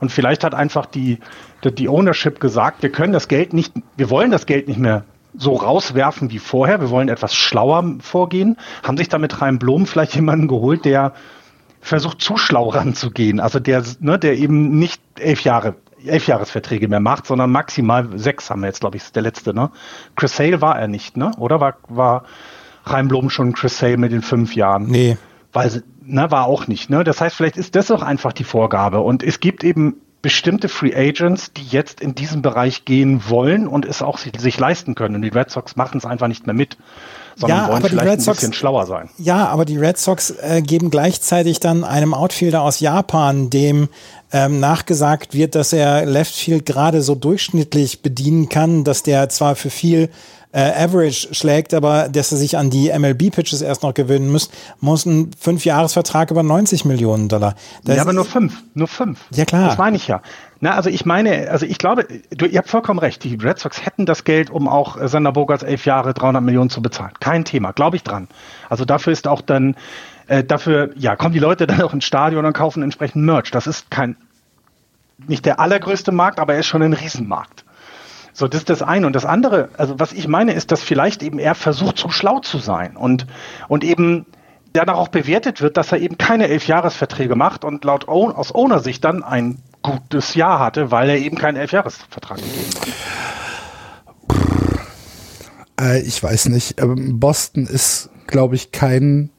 Und vielleicht hat einfach die, die, die Ownership gesagt, wir können das Geld nicht, wir wollen das Geld nicht mehr so rauswerfen wie vorher, wir wollen etwas schlauer vorgehen, haben sich damit Reim Blom vielleicht jemanden geholt, der versucht zu schlau ranzugehen. Also der, ne, der eben nicht elf Jahre, elf Jahresverträge mehr macht, sondern maximal sechs haben wir jetzt, glaube ich, ist der letzte, ne? Chris Sale war er nicht, ne? Oder war, war Reimblom schon Chris Sale mit den fünf Jahren? Nee. Weil, ne, war auch nicht, ne? Das heißt, vielleicht ist das auch einfach die Vorgabe. Und es gibt eben bestimmte Free Agents, die jetzt in diesem Bereich gehen wollen und es auch sich, sich leisten können. Und die Red Sox machen es einfach nicht mehr mit, sondern Ja, wollen vielleicht Red ein Sox- bisschen schlauer sein. Ja, aber die Red Sox äh, geben gleichzeitig dann einem Outfielder aus Japan, dem ähm, nachgesagt wird, dass er Left Field gerade so durchschnittlich bedienen kann, dass der zwar für viel äh, Average schlägt, aber dass er sich an die MLB-Pitches erst noch gewöhnen muss, muss ein Fünfjahresvertrag über 90 Millionen Dollar. Das ja, aber nur fünf, nur fünf. Ja, klar. Das meine ich ja. Na, also ich meine, also ich glaube, du, ihr habt vollkommen recht. Die Red Sox hätten das Geld, um auch äh, Sander Bogarts elf Jahre 300 Millionen zu bezahlen. Kein Thema, glaube ich dran. Also dafür ist auch dann, äh, dafür, ja, kommen die Leute dann auch ins Stadion und kaufen entsprechend Merch. Das ist kein, nicht der allergrößte Markt, aber er ist schon ein Riesenmarkt. So, das ist das eine. Und das andere, also was ich meine, ist, dass vielleicht eben er versucht, zu schlau zu sein und, und eben danach auch bewertet wird, dass er eben keine Elfjahresverträge macht und laut Own, aus Owner-Sicht dann ein gutes Jahr hatte, weil er eben keinen Elfjahresvertrag gegeben hat. Äh, ich weiß nicht. Ähm, Boston ist, glaube ich, kein,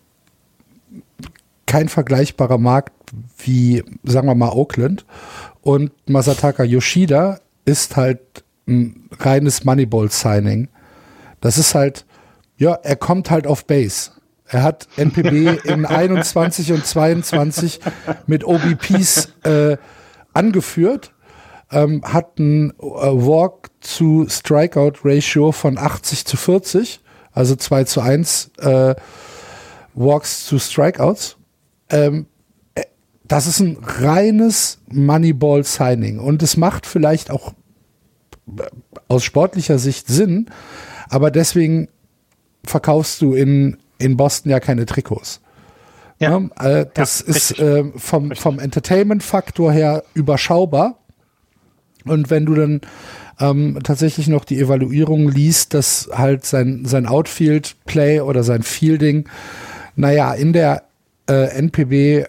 kein vergleichbarer Markt wie, sagen wir mal, Oakland. Und Masataka Yoshida ist halt ein reines Moneyball-Signing. Das ist halt, ja, er kommt halt auf Base. Er hat NPB in 21 und 22 mit OBPs äh, angeführt, ähm, hat ein äh, Walk zu Strikeout Ratio von 80 zu 40, also 2 zu 1 äh, Walks zu Strikeouts. Ähm, äh, das ist ein reines Moneyball Signing und es macht vielleicht auch aus sportlicher Sicht Sinn, aber deswegen verkaufst du in, in Boston ja keine Trikots. Ja. Ja, äh, das Ja, ist äh, vom, vom Entertainment-Faktor her überschaubar. Und wenn du dann ähm, tatsächlich noch die Evaluierung liest, dass halt sein, sein Outfield-Play oder sein Fielding, naja, in der äh, NPB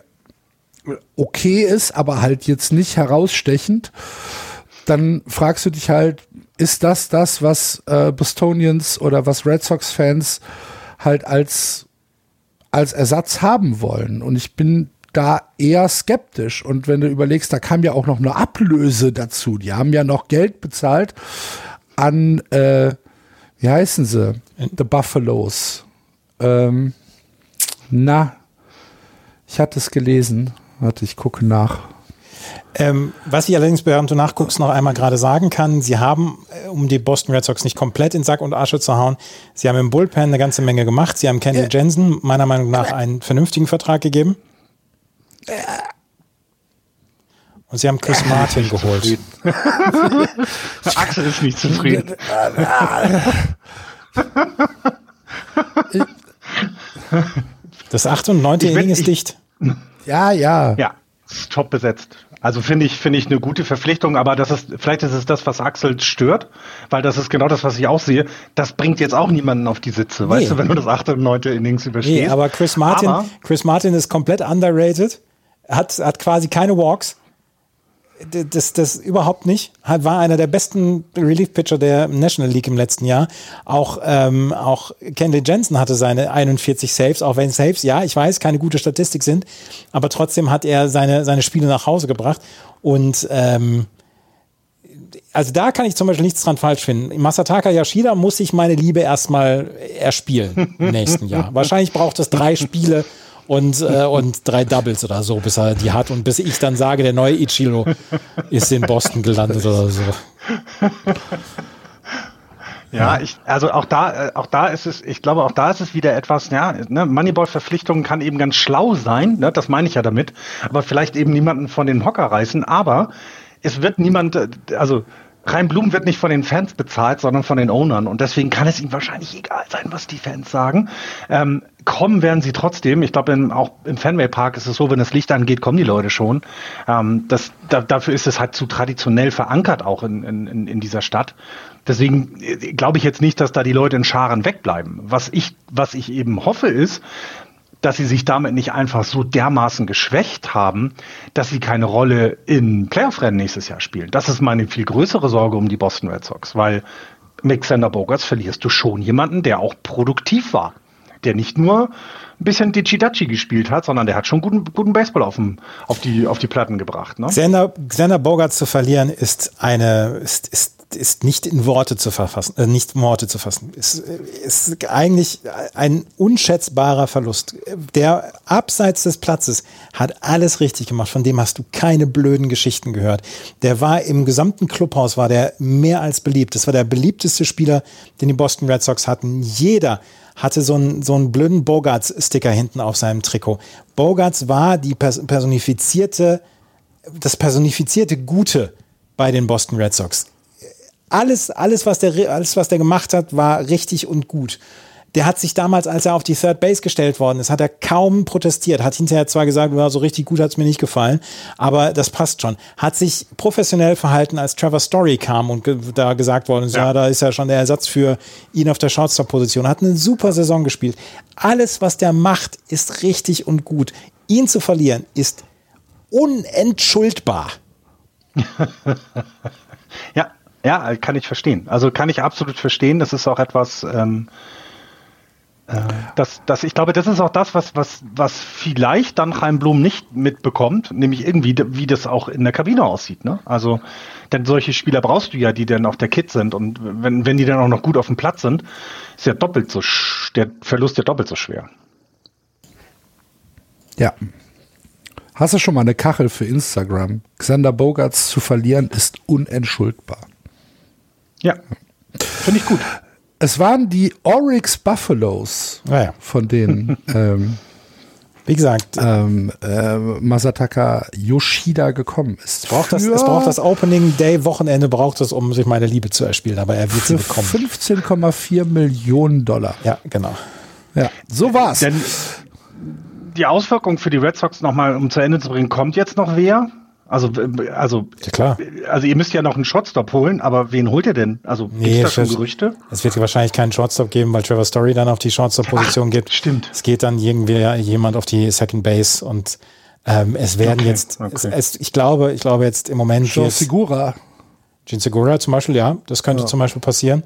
okay ist, aber halt jetzt nicht herausstechend, dann fragst du dich halt, ist das das, was äh, Bostonians oder was Red Sox-Fans halt als, als Ersatz haben wollen? Und ich bin da eher skeptisch. Und wenn du überlegst, da kam ja auch noch eine Ablöse dazu. Die haben ja noch Geld bezahlt an, äh, wie heißen sie? The Buffaloes. Ähm, na, ich hatte es gelesen. Warte, ich gucke nach. Ähm, was ich allerdings, während du nachguckst, noch einmal gerade sagen kann, sie haben, äh, um die Boston Red Sox nicht komplett in Sack und Asche zu hauen, sie haben im Bullpen eine ganze Menge gemacht. Sie haben Kenley Ja. Jensen meiner Meinung nach einen vernünftigen Vertrag gegeben. Und sie haben Chris Martin geholt. Axel ist nicht zufrieden. Das achte und neunte Ich werd- Inning ist ich- dicht. Ja, ja. Ja. ist top besetzt. Also finde ich, finde ich eine gute Verpflichtung, aber das ist, vielleicht ist es das, was Axel stört, weil das ist genau das, was ich auch sehe. Das bringt jetzt auch niemanden auf die Sitze, nee. weißt du, wenn du das achte und neunte Innings überstehst. Nee, aber Chris Martin, aber, Chris Martin ist komplett underrated, hat, hat quasi keine Walks das, das überhaupt nicht. War einer der besten Relief-Pitcher der National League im letzten Jahr. Auch, ähm, auch Kenley Jensen hatte seine 41 Saves, auch wenn Saves, ja, ich weiß, keine gute Statistik sind, aber trotzdem hat er seine, seine Spiele nach Hause gebracht. Und ähm, also da kann ich zum Beispiel nichts dran falsch finden. Masataka Yashida muss sich meine Liebe erstmal erspielen im nächsten Jahr. Wahrscheinlich braucht es drei Spiele, und, äh, und drei Doubles oder so, bis er die hat und bis ich dann sage, der neue Ichiro ist in Boston gelandet oder so. Ja, ich, also auch da, äh, auch da ist es, ich glaube, auch da ist es wieder etwas, ja, ne, Moneyball-Verpflichtungen kann eben ganz schlau sein, ne, das meine ich ja damit, aber vielleicht eben niemanden von den Hocker reißen, aber es wird niemand, äh, also Rein Blum wird nicht von den Fans bezahlt, sondern von den Ownern. Und deswegen kann es ihm wahrscheinlich egal sein, was die Fans sagen. Ähm, kommen werden sie trotzdem. Ich glaube, auch im Fanway Park ist es so, wenn das Licht angeht, kommen die Leute schon. Ähm, das, da, dafür ist es halt zu traditionell verankert auch in, in, in dieser Stadt. Deswegen äh, glaube ich jetzt nicht, dass da die Leute in Scharen wegbleiben. Was ich, was ich eben hoffe ist, dass sie sich damit nicht einfach so dermaßen geschwächt haben, dass sie keine Rolle in Playoff-Rennen nächstes Jahr spielen. Das ist meine viel größere Sorge um die Boston Red Sox, weil mit Xander Bogarts verlierst du schon jemanden, der auch produktiv war. Der nicht nur ein bisschen Dichidachi gespielt hat, sondern der hat schon guten, guten Baseball auf, dem, auf, die, auf die Platten gebracht. Ne? Xander, Xander Bogarts zu verlieren ist eine, ist, ist ist nicht in Worte zu verfassen, äh, nicht Worte zu fassen. Ist, ist eigentlich ein unschätzbarer Verlust. Der abseits des Platzes hat alles richtig gemacht. Von dem hast du keine blöden Geschichten gehört. Der war im gesamten Clubhaus war der mehr als beliebt. Das war der beliebteste Spieler, den die Boston Red Sox hatten. Jeder hatte so einen, so einen blöden Bogarts-Sticker hinten auf seinem Trikot. Bogarts war die personifizierte, das personifizierte Gute bei den Boston Red Sox alles, alles, was der, alles, was der gemacht hat, war richtig und gut. Der hat sich damals, als er auf die Third Base gestellt worden ist, hat er kaum protestiert, hat hinterher zwar gesagt, ja, so richtig gut hat es mir nicht gefallen, aber das passt schon. Hat sich professionell verhalten, als Trevor Story kam und ge da gesagt worden ist, ja. ja. da ist ja schon der Ersatz für ihn auf der Shortstop-Position. Hat eine super Saison gespielt. Alles, was der macht, ist richtig und gut. Ihn zu verlieren, ist unentschuldbar. ja, ja, kann ich verstehen. Also kann ich absolut verstehen. Das ist auch etwas, ähm, äh, das, das, ich glaube, das ist auch das, was, was, was vielleicht dann Chaim Blum nicht mitbekommt, nämlich irgendwie, wie das auch in der Kabine aussieht. Ne? Also, denn solche Spieler brauchst du ja, die dann auf der Kit sind. Und wenn, wenn die dann auch noch gut auf dem Platz sind, ist ja doppelt so, der Verlust ja doppelt so schwer. Ja. Hast du schon mal eine Kachel für Instagram? Xander Bogarts zu verlieren ist unentschuldbar. Ja, finde ich gut. Es waren die Oryx Buffaloes, ah, ja. von denen, ähm, wie gesagt, ähm, äh, Masataka Yoshida gekommen ist. Es braucht, das, es braucht das Opening Day Wochenende, braucht es, um sich meine Liebe zu erspielen, aber er wird sie bekommen. 15,4 Millionen Dollar. Ja, genau. Ja, so war's. Denn die Auswirkung für die Red Sox nochmal, um zu Ende zu bringen, kommt jetzt noch wer? Also, also, ja, klar. also ihr müsst ja noch einen Shotstop holen, aber wen holt ihr denn? Also nee, gibt es da schon Gerüchte? Es wird wahrscheinlich keinen Shotstop geben, weil Trevor Story dann auf die Shotstop-Position geht. Stimmt. Es geht dann irgendwie jemand auf die Second Base und ähm, es werden okay, jetzt, okay. Es, es, ich glaube, ich glaube jetzt im Moment. Joe Segura. Gene Segura zum Beispiel, ja, das könnte ja. zum Beispiel passieren.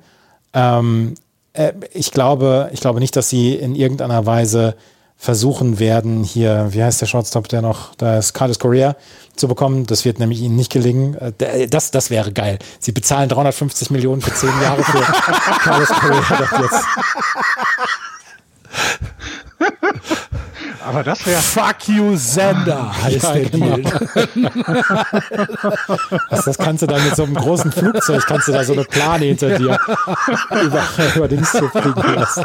Ähm, äh, ich glaube, ich glaube nicht, dass sie in irgendeiner Weise versuchen werden, hier, wie heißt der Shortstop, der noch, da ist Carlos Correa zu bekommen. Das wird nämlich ihnen nicht gelingen. Äh, das, das wäre geil. Sie bezahlen 350 Millionen für zehn Jahre für Carlos Correa doch jetzt. Aber das wäre. Fuck you, Sender heißt ja, der genau. Deal. das, das kannst du dann mit so einem großen Flugzeug, kannst du da so eine Plane hinter dir über, über Dings zu fliegen lassen.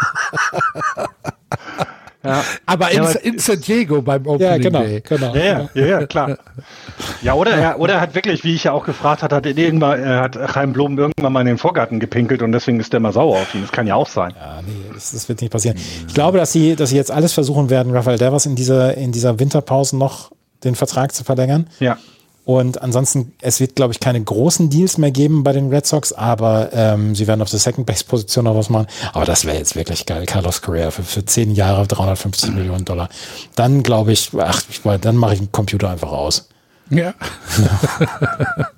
Ja. Aber in, ja, in, San Diego beim Opening ja, genau, Day. Genau. Ja, ja, ja, klar. Ja, oder er, oder er hat wirklich, wie ich ja auch gefragt hat, hat irgendwann, er hat Chaim Blum irgendwann mal in den Vorgarten gepinkelt und deswegen ist der mal sauer auf ihn. Das kann ja auch sein. Ja, nee, das, das wird nicht passieren. Ich glaube, dass sie, dass sie jetzt alles versuchen werden, Rafael Devers in dieser, in dieser Winterpause noch den Vertrag zu verlängern. Ja. Und ansonsten, es wird, glaube ich, keine großen Deals mehr geben bei den Red Sox, aber ähm, sie werden auf der Second Base Position noch was machen. Aber das wäre jetzt wirklich geil. Carlos Correa für, für zehn Jahre 350 mhm. Millionen Dollar. Dann glaube ich, ach, ich, dann mache ich den Computer einfach aus. Ja.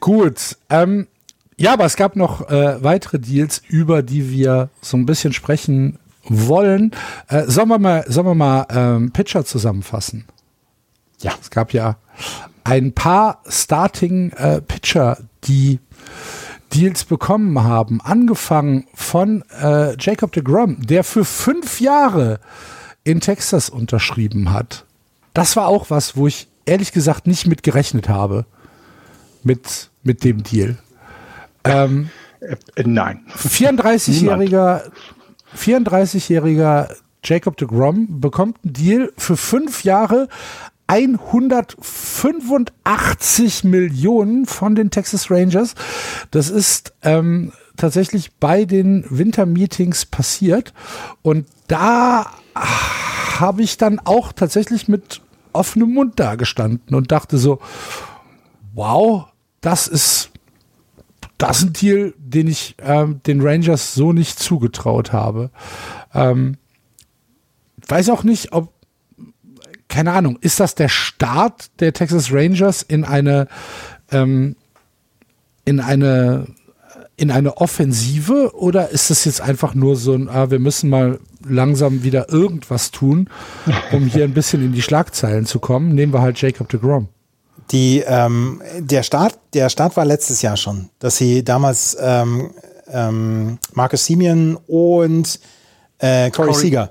Gut. Ähm, ja, aber es gab noch äh, weitere Deals, über die wir so ein bisschen sprechen wollen. Äh, sollen wir mal, sollen wir mal ähm, Pitcher zusammenfassen? Ja. Es gab ja ein paar Starting-Pitcher, äh, die Deals bekommen haben. Angefangen von äh, Jacob de Grom, der für fünf Jahre in Texas unterschrieben hat. Das war auch was, wo ich ehrlich gesagt nicht mit gerechnet habe. Mit, mit dem Deal. Ähm, äh, nein. 34-jähriger 34-jähriger Jacob de Grom bekommt einen Deal für fünf Jahre 185 Millionen von den Texas Rangers. Das ist ähm, tatsächlich bei den Wintermeetings passiert. Und da habe ich dann auch tatsächlich mit offenem Mund dagestanden und dachte so, wow, das ist das ist ein Deal, den ich ähm, den Rangers so nicht zugetraut habe. Ähm, weiß auch nicht, ob keine Ahnung, ist das der Start der Texas Rangers in eine ähm, in eine in eine Offensive oder ist das jetzt einfach nur so ein, ah, wir müssen mal langsam wieder irgendwas tun, um hier ein bisschen in die Schlagzeilen zu kommen? Nehmen wir halt Jacob de Grom. Die, ähm, der, Start, der Start war letztes Jahr schon, dass sie damals ähm, ähm, Marcus Simeon und äh, Corey, Corey Seager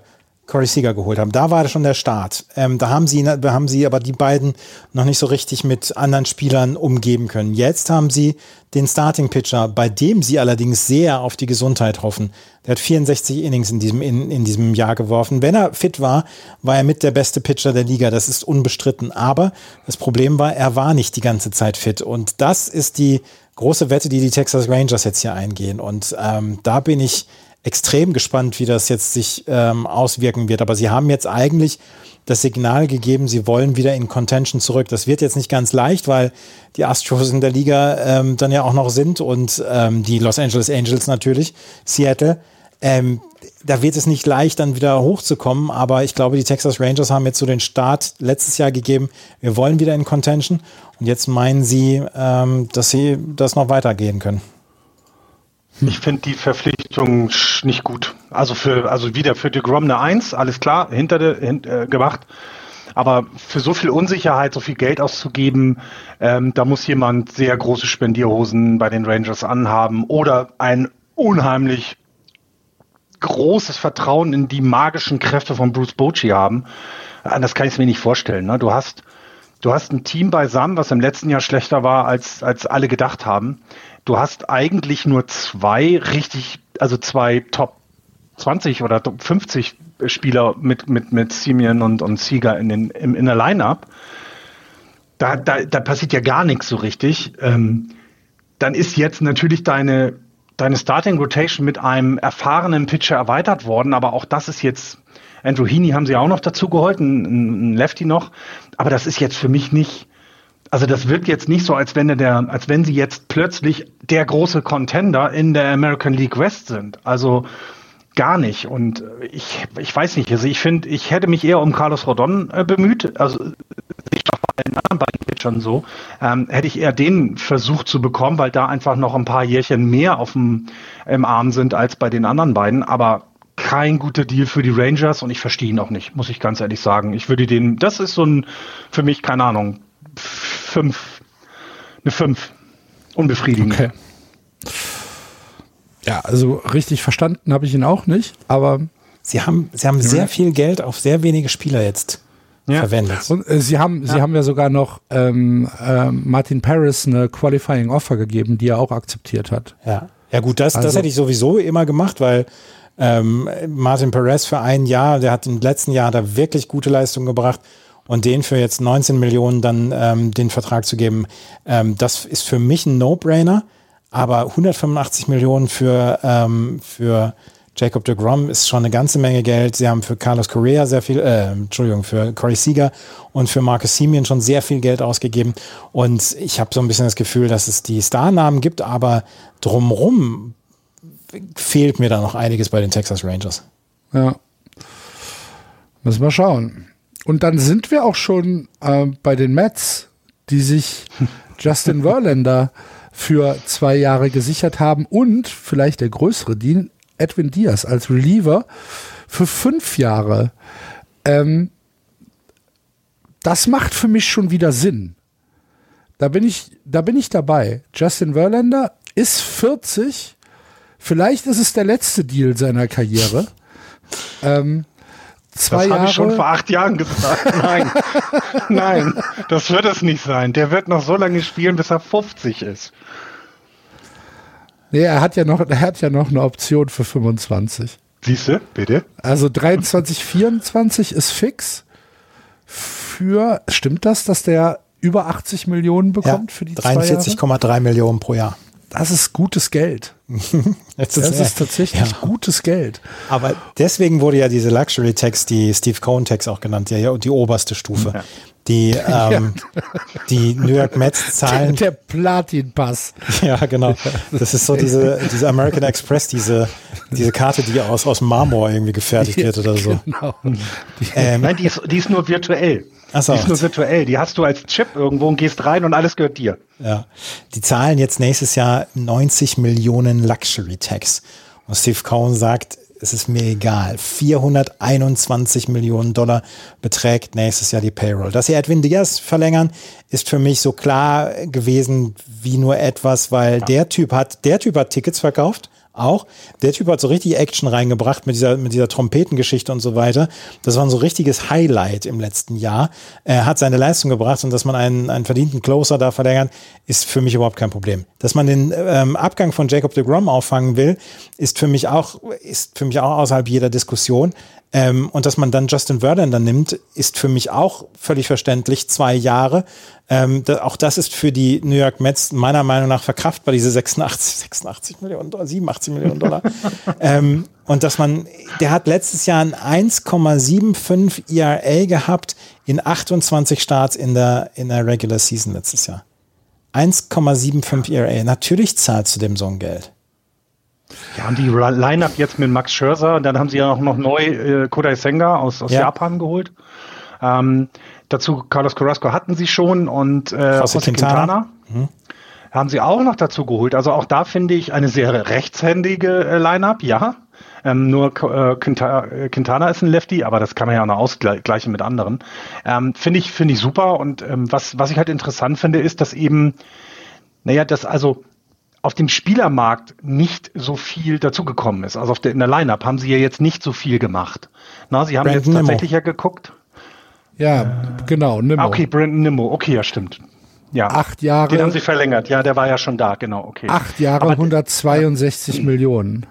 Corey Seager geholt haben. Da war schon der Start. Ähm, da haben sie, haben sie aber die beiden noch nicht so richtig mit anderen Spielern umgeben können. Jetzt haben sie den Starting Pitcher, bei dem sie allerdings sehr auf die Gesundheit hoffen. Der hat 64 Innings in diesem, in, in diesem Jahr geworfen. Wenn er fit war, war er mit der beste Pitcher der Liga. Das ist unbestritten. Aber das Problem war, er war nicht die ganze Zeit fit. Und das ist die große Wette, die die Texas Rangers jetzt hier eingehen. Und ähm, da bin ich extrem gespannt, wie das jetzt sich ähm, auswirken wird. Aber sie haben jetzt eigentlich das Signal gegeben, sie wollen wieder in Contention zurück. Das wird jetzt nicht ganz leicht, weil die Astros in der Liga ähm, dann ja auch noch sind und ähm, die Los Angeles Angels natürlich, Seattle. Ähm, da wird es nicht leicht, dann wieder hochzukommen, aber ich glaube, die Texas Rangers haben jetzt so den Start letztes Jahr gegeben. Wir wollen wieder in Contention und jetzt meinen sie, ähm, dass sie das noch weitergehen können. Ich finde die Verpflichtung nicht gut. Also für, also wieder für de Grom eine Eins, alles klar, hinter de, hin, äh, gemacht. Aber für so viel Unsicherheit, so viel Geld auszugeben, ähm, da muss jemand sehr große Spendierhosen bei den Rangers anhaben oder ein unheimlich großes Vertrauen in die magischen Kräfte von Bruce Bochy haben. Das kann ich mir nicht vorstellen. Ne? Du hast, du hast ein Team beisammen, was im letzten Jahr schlechter war, als, als alle gedacht haben du hast eigentlich nur zwei richtig, also zwei Top 20 oder Top 50 Spieler mit, mit, mit Simeon und, und Sieger in, den, im, in der Line-Up. Da, da, da passiert ja gar nichts so richtig. Ähm, dann ist jetzt natürlich deine, deine Starting Rotation mit einem erfahrenen Pitcher erweitert worden, aber auch das ist jetzt, Andrew Heaney haben sie auch noch dazu geholt, ein, ein Lefty noch, aber das ist jetzt für mich nicht, also das wirkt jetzt nicht so, als wenn der, als wenn sie jetzt plötzlich der große Contender in der American League West sind. Also gar nicht. Und ich, ich weiß nicht. Also ich finde, ich hätte mich eher um Carlos Rodon äh, bemüht. Also ich bei allen anderen beiden Pitchern so. Ähm, hätte ich eher den versucht zu bekommen, weil da einfach noch ein paar Jährchen mehr auf dem im Arm sind als bei den anderen beiden. Aber kein guter Deal für die Rangers und ich verstehe ihn auch nicht, muss ich ganz ehrlich sagen. Ich würde den, das ist so ein, für mich, keine Ahnung, fünf. Eine fünf. Unbefriedigend. Okay. Ja, also richtig verstanden habe ich ihn auch nicht, aber. Sie haben, sie haben sehr viel Geld auf sehr wenige Spieler jetzt ja. verwendet. Und äh, sie haben, ja. sie haben ja sogar noch ähm, äh, Martin Paris eine Qualifying Offer gegeben, die er auch akzeptiert hat. Ja, ja gut, das, also, das hätte ich sowieso immer gemacht, weil ähm, Martin Perez für ein Jahr, der hat im letzten Jahr da wirklich gute Leistung gebracht und den für jetzt 19 Millionen dann ähm, den Vertrag zu geben, ähm, das ist für mich ein No-Brainer. Aber 185 Millionen für, ähm, für Jacob de Grom ist schon eine ganze Menge Geld. Sie haben für Carlos Correa sehr viel, äh, Entschuldigung, für Corey Seager und für Marcus Simeon schon sehr viel Geld ausgegeben. Und ich habe so ein bisschen das Gefühl, dass es die Starnamen gibt, aber drumrum fehlt mir da noch einiges bei den Texas Rangers. Ja. Müssen wir schauen. Und dann sind wir auch schon äh, bei den Mets, die sich Justin Verlander für zwei Jahre gesichert haben und vielleicht der größere Deal, Edwin Diaz als Reliever für fünf Jahre. Ähm, das macht für mich schon wieder Sinn. Da bin ich, da bin ich dabei. Justin Verlander ist 40. Vielleicht ist es der letzte Deal seiner Karriere. Ähm, zwei das habe ich schon vor acht Jahren gesagt. Nein, nein, das wird es nicht sein. Der wird noch so lange spielen, bis er 50 ist. Nee, er hat ja noch, er hat ja noch eine Option für 25. Siehst du, bitte? Also 23, 24 ist fix. Für, stimmt das, dass der über 80 Millionen bekommt Ja, für die zwei Jahre? 43,3 Millionen pro Jahr. Das ist gutes Geld. Das Das ist tatsächlich Ja. gutes Geld. Aber deswegen wurde ja diese Luxury Tax, die Steve Cohen Tax auch genannt, ja, ja die oberste Stufe. Die, ähm, die New York Mets zahlen. Der Platin-Pass. Ja, genau. Das ist so diese, diese American Express, diese, diese Karte, die aus, aus Marmor irgendwie gefertigt wird oder so. Genau. Ähm, Nein, die ist, die ist nur virtuell. Ach so. Die ist nur virtuell. Die hast du als Chip irgendwo und gehst rein und alles gehört dir. Ja. Die zahlen jetzt nächstes Jahr 90 Millionen Luxury Tax. Und Steve Cohen sagt, es ist mir egal. 421 Millionen Dollar beträgt nächstes Jahr die Payroll. Dass sie Edwin Diaz verlängern, ist für mich so klar gewesen wie nur etwas, weil der Typ hat, der Typ hat Tickets verkauft. Auch. Der Typ hat so richtig Action reingebracht mit dieser, mit dieser Trompetengeschichte und so weiter. Das war ein so richtiges Highlight im letzten Jahr. Er hat seine Leistung gebracht und dass man einen, einen verdienten Closer da verlängert, ist für mich überhaupt kein Problem. Dass man den ähm, Abgang von Jacob de Grom auffangen will, ist für mich auch, ist für mich auch außerhalb jeder Diskussion. Ähm, und dass man dann Justin Verlander nimmt, ist für mich auch völlig verständlich. Zwei Jahre. Ähm, da, auch das ist für die New York Mets meiner Meinung nach verkraftbar, diese 86, 86 Millionen Dollar, 87 Millionen Dollar. ähm, und dass man, der hat letztes Jahr ein 1,75 ERA gehabt in 28 Starts in der, in der Regular Season letztes Jahr. 1,75 ERA. Natürlich zahlst du dem so ein Geld. Ja, und die Line-Up jetzt mit Max Scherzer, dann haben sie ja auch noch neu äh, Kodai Senga aus, aus Ja. Japan geholt. Ähm, dazu Carlos Carrasco hatten sie schon und äh, José Quintana. Quintana. Haben sie auch noch dazu geholt. Also auch da finde ich eine sehr rechtshändige äh, Line-Up, ja. Ähm, nur äh, äh, Quintana ist ein Lefty, aber das kann man ja auch noch ausgleichen mit anderen. Ähm, finde ich, finde ich super. Und ähm, was, was ich halt interessant finde, ist, dass eben, naja, dass also auf dem Spielermarkt nicht so viel dazugekommen ist. Also der, in der Line-Up haben sie ja jetzt nicht so viel gemacht. Na, sie haben Brandon jetzt Nimmo. tatsächlich ja geguckt. Ja, genau. Nimmer. Ah, okay, Brandon Nimmo. Okay, ja, stimmt. Ja. Acht Jahre. Den haben sie verlängert. Ja, der war ja schon da, genau, okay. Acht Jahre, Aber 162 Millionen.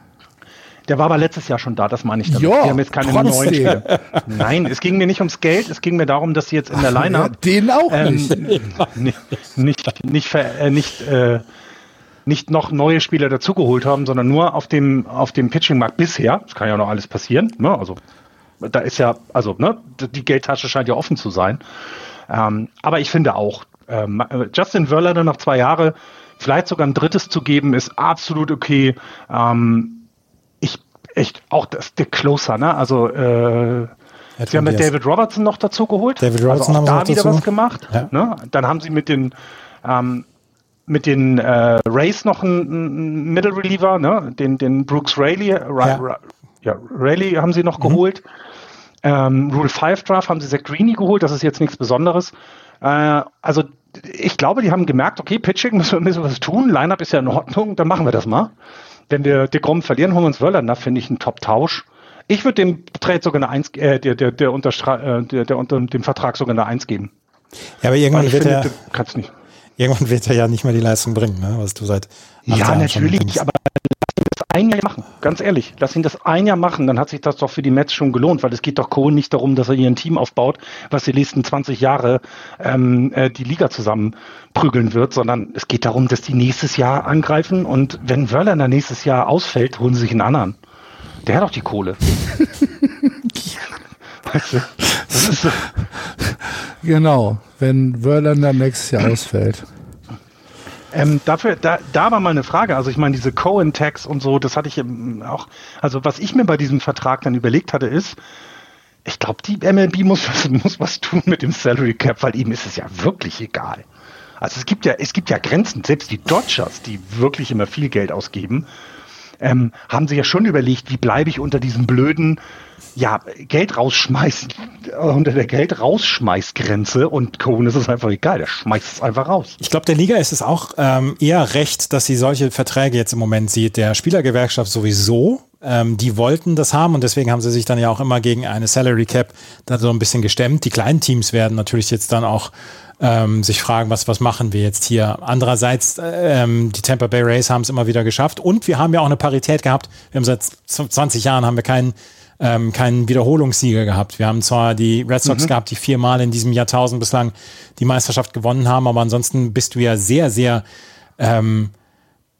Der war aber letztes Jahr schon da, das meine ich damit. Ja, die haben jetzt keine neuen Spieler. Nein, es ging mir nicht ums Geld, es ging mir darum, dass sie jetzt in der Ja, Line-Up den auch ähm, nicht. nicht, nicht, nicht, ver, äh, nicht, äh, nicht noch neue Spieler dazugeholt haben, sondern nur auf dem, auf dem Pitching-Markt bisher. Das kann ja noch alles passieren. Ne? Also da ist ja, also ne, die Geldtasche scheint ja offen zu sein. Ähm, aber ich finde auch, ähm, Justin Verlander noch zwei Jahre, vielleicht sogar ein drittes zu geben, ist absolut okay. Ähm, ich echt auch das der Closer, ne? Also äh, Sie haben mit. David Robertson noch dazu geholt. David Robertson also haben auch sie da wieder dazu. was gemacht. Ja. Ne? Dann haben sie mit den ähm, mit den äh, Rays noch einen, einen Middle Reliever, ne? den, den Brooks Rayleigh, Ra Ja. Ra ja, Rayleigh haben sie noch Mhm. geholt. Ähm, Rule 5 Draft haben sie Zach Greeny geholt, das ist jetzt nichts Besonderes. Äh, also ich glaube, die haben gemerkt, okay, Pitching müssen wir, müssen wir was tun, Lineup ist ja in Ordnung, dann machen wir das mal. Wenn wir De Grom verlieren, holen wir uns Wörlander, finde ich ein Top-Tausch. Ich würde dem Trade sogar eine Eins, äh, der, der, der, Unterstra äh, der, der unter dem Vertrag sogar eine Eins geben. Ja, aber irgendwann wird finde, er, kannst nicht. Irgendwann wird er ja nicht mehr die Leistung bringen, ne? was du seit Ja, Jahren natürlich, aber lass ihn das ein Jahr machen. Ganz ehrlich, lass ihn das ein Jahr machen, dann hat sich das doch für die Mets schon gelohnt, weil es geht doch Cohen nicht darum, dass er hier ein Team aufbaut, was die nächsten 20 Jahre ähm, äh, die Liga zusammen prügeln wird, sondern es geht darum, dass die nächstes Jahr angreifen und wenn Wörlander nächstes Jahr ausfällt, holen sie sich einen anderen. Der hat doch die Kohle. weißt du? Das ist so. Genau, wenn Verlander nächstes Jahr ausfällt. Ähm, dafür, da, da war mal eine Frage. Also ich meine, diese Cohen-Tax und so, das hatte ich auch. Also was ich mir bei diesem Vertrag dann überlegt hatte, ist, ich glaube, die MLB muss, muss was tun mit dem Salary Cap, weil ihm ist es ja wirklich egal. Also es gibt ja, es gibt ja Grenzen. Selbst die Dodgers, die wirklich immer viel Geld ausgeben, ähm, haben sich ja schon überlegt, wie bleibe ich unter diesem blöden, ja, Geld rausschmeißen, äh, unter der Geld rausschmeißgrenze und Cohen ist es einfach egal, der schmeißt es einfach raus. Ich glaube, der Liga ist es auch ähm, eher recht, dass sie solche Verträge jetzt im Moment sieht. Der Spielergewerkschaft sowieso, ähm, die wollten das haben und deswegen haben sie sich dann ja auch immer gegen eine Salary Cap da so ein bisschen gestemmt. Die kleinen Teams werden natürlich jetzt dann auch ähm, sich fragen, was, was machen wir jetzt hier. Andererseits, ähm, die Tampa Bay Rays haben es immer wieder geschafft und wir haben ja auch eine Parität gehabt. Wir haben seit 20 Jahren haben wir keinen ähm, keinen Wiederholungssieger gehabt. Wir haben zwar die Red Sox mhm. gehabt, die viermal in diesem Jahrtausend bislang die Meisterschaft gewonnen haben, aber ansonsten bist du ja sehr, sehr ähm,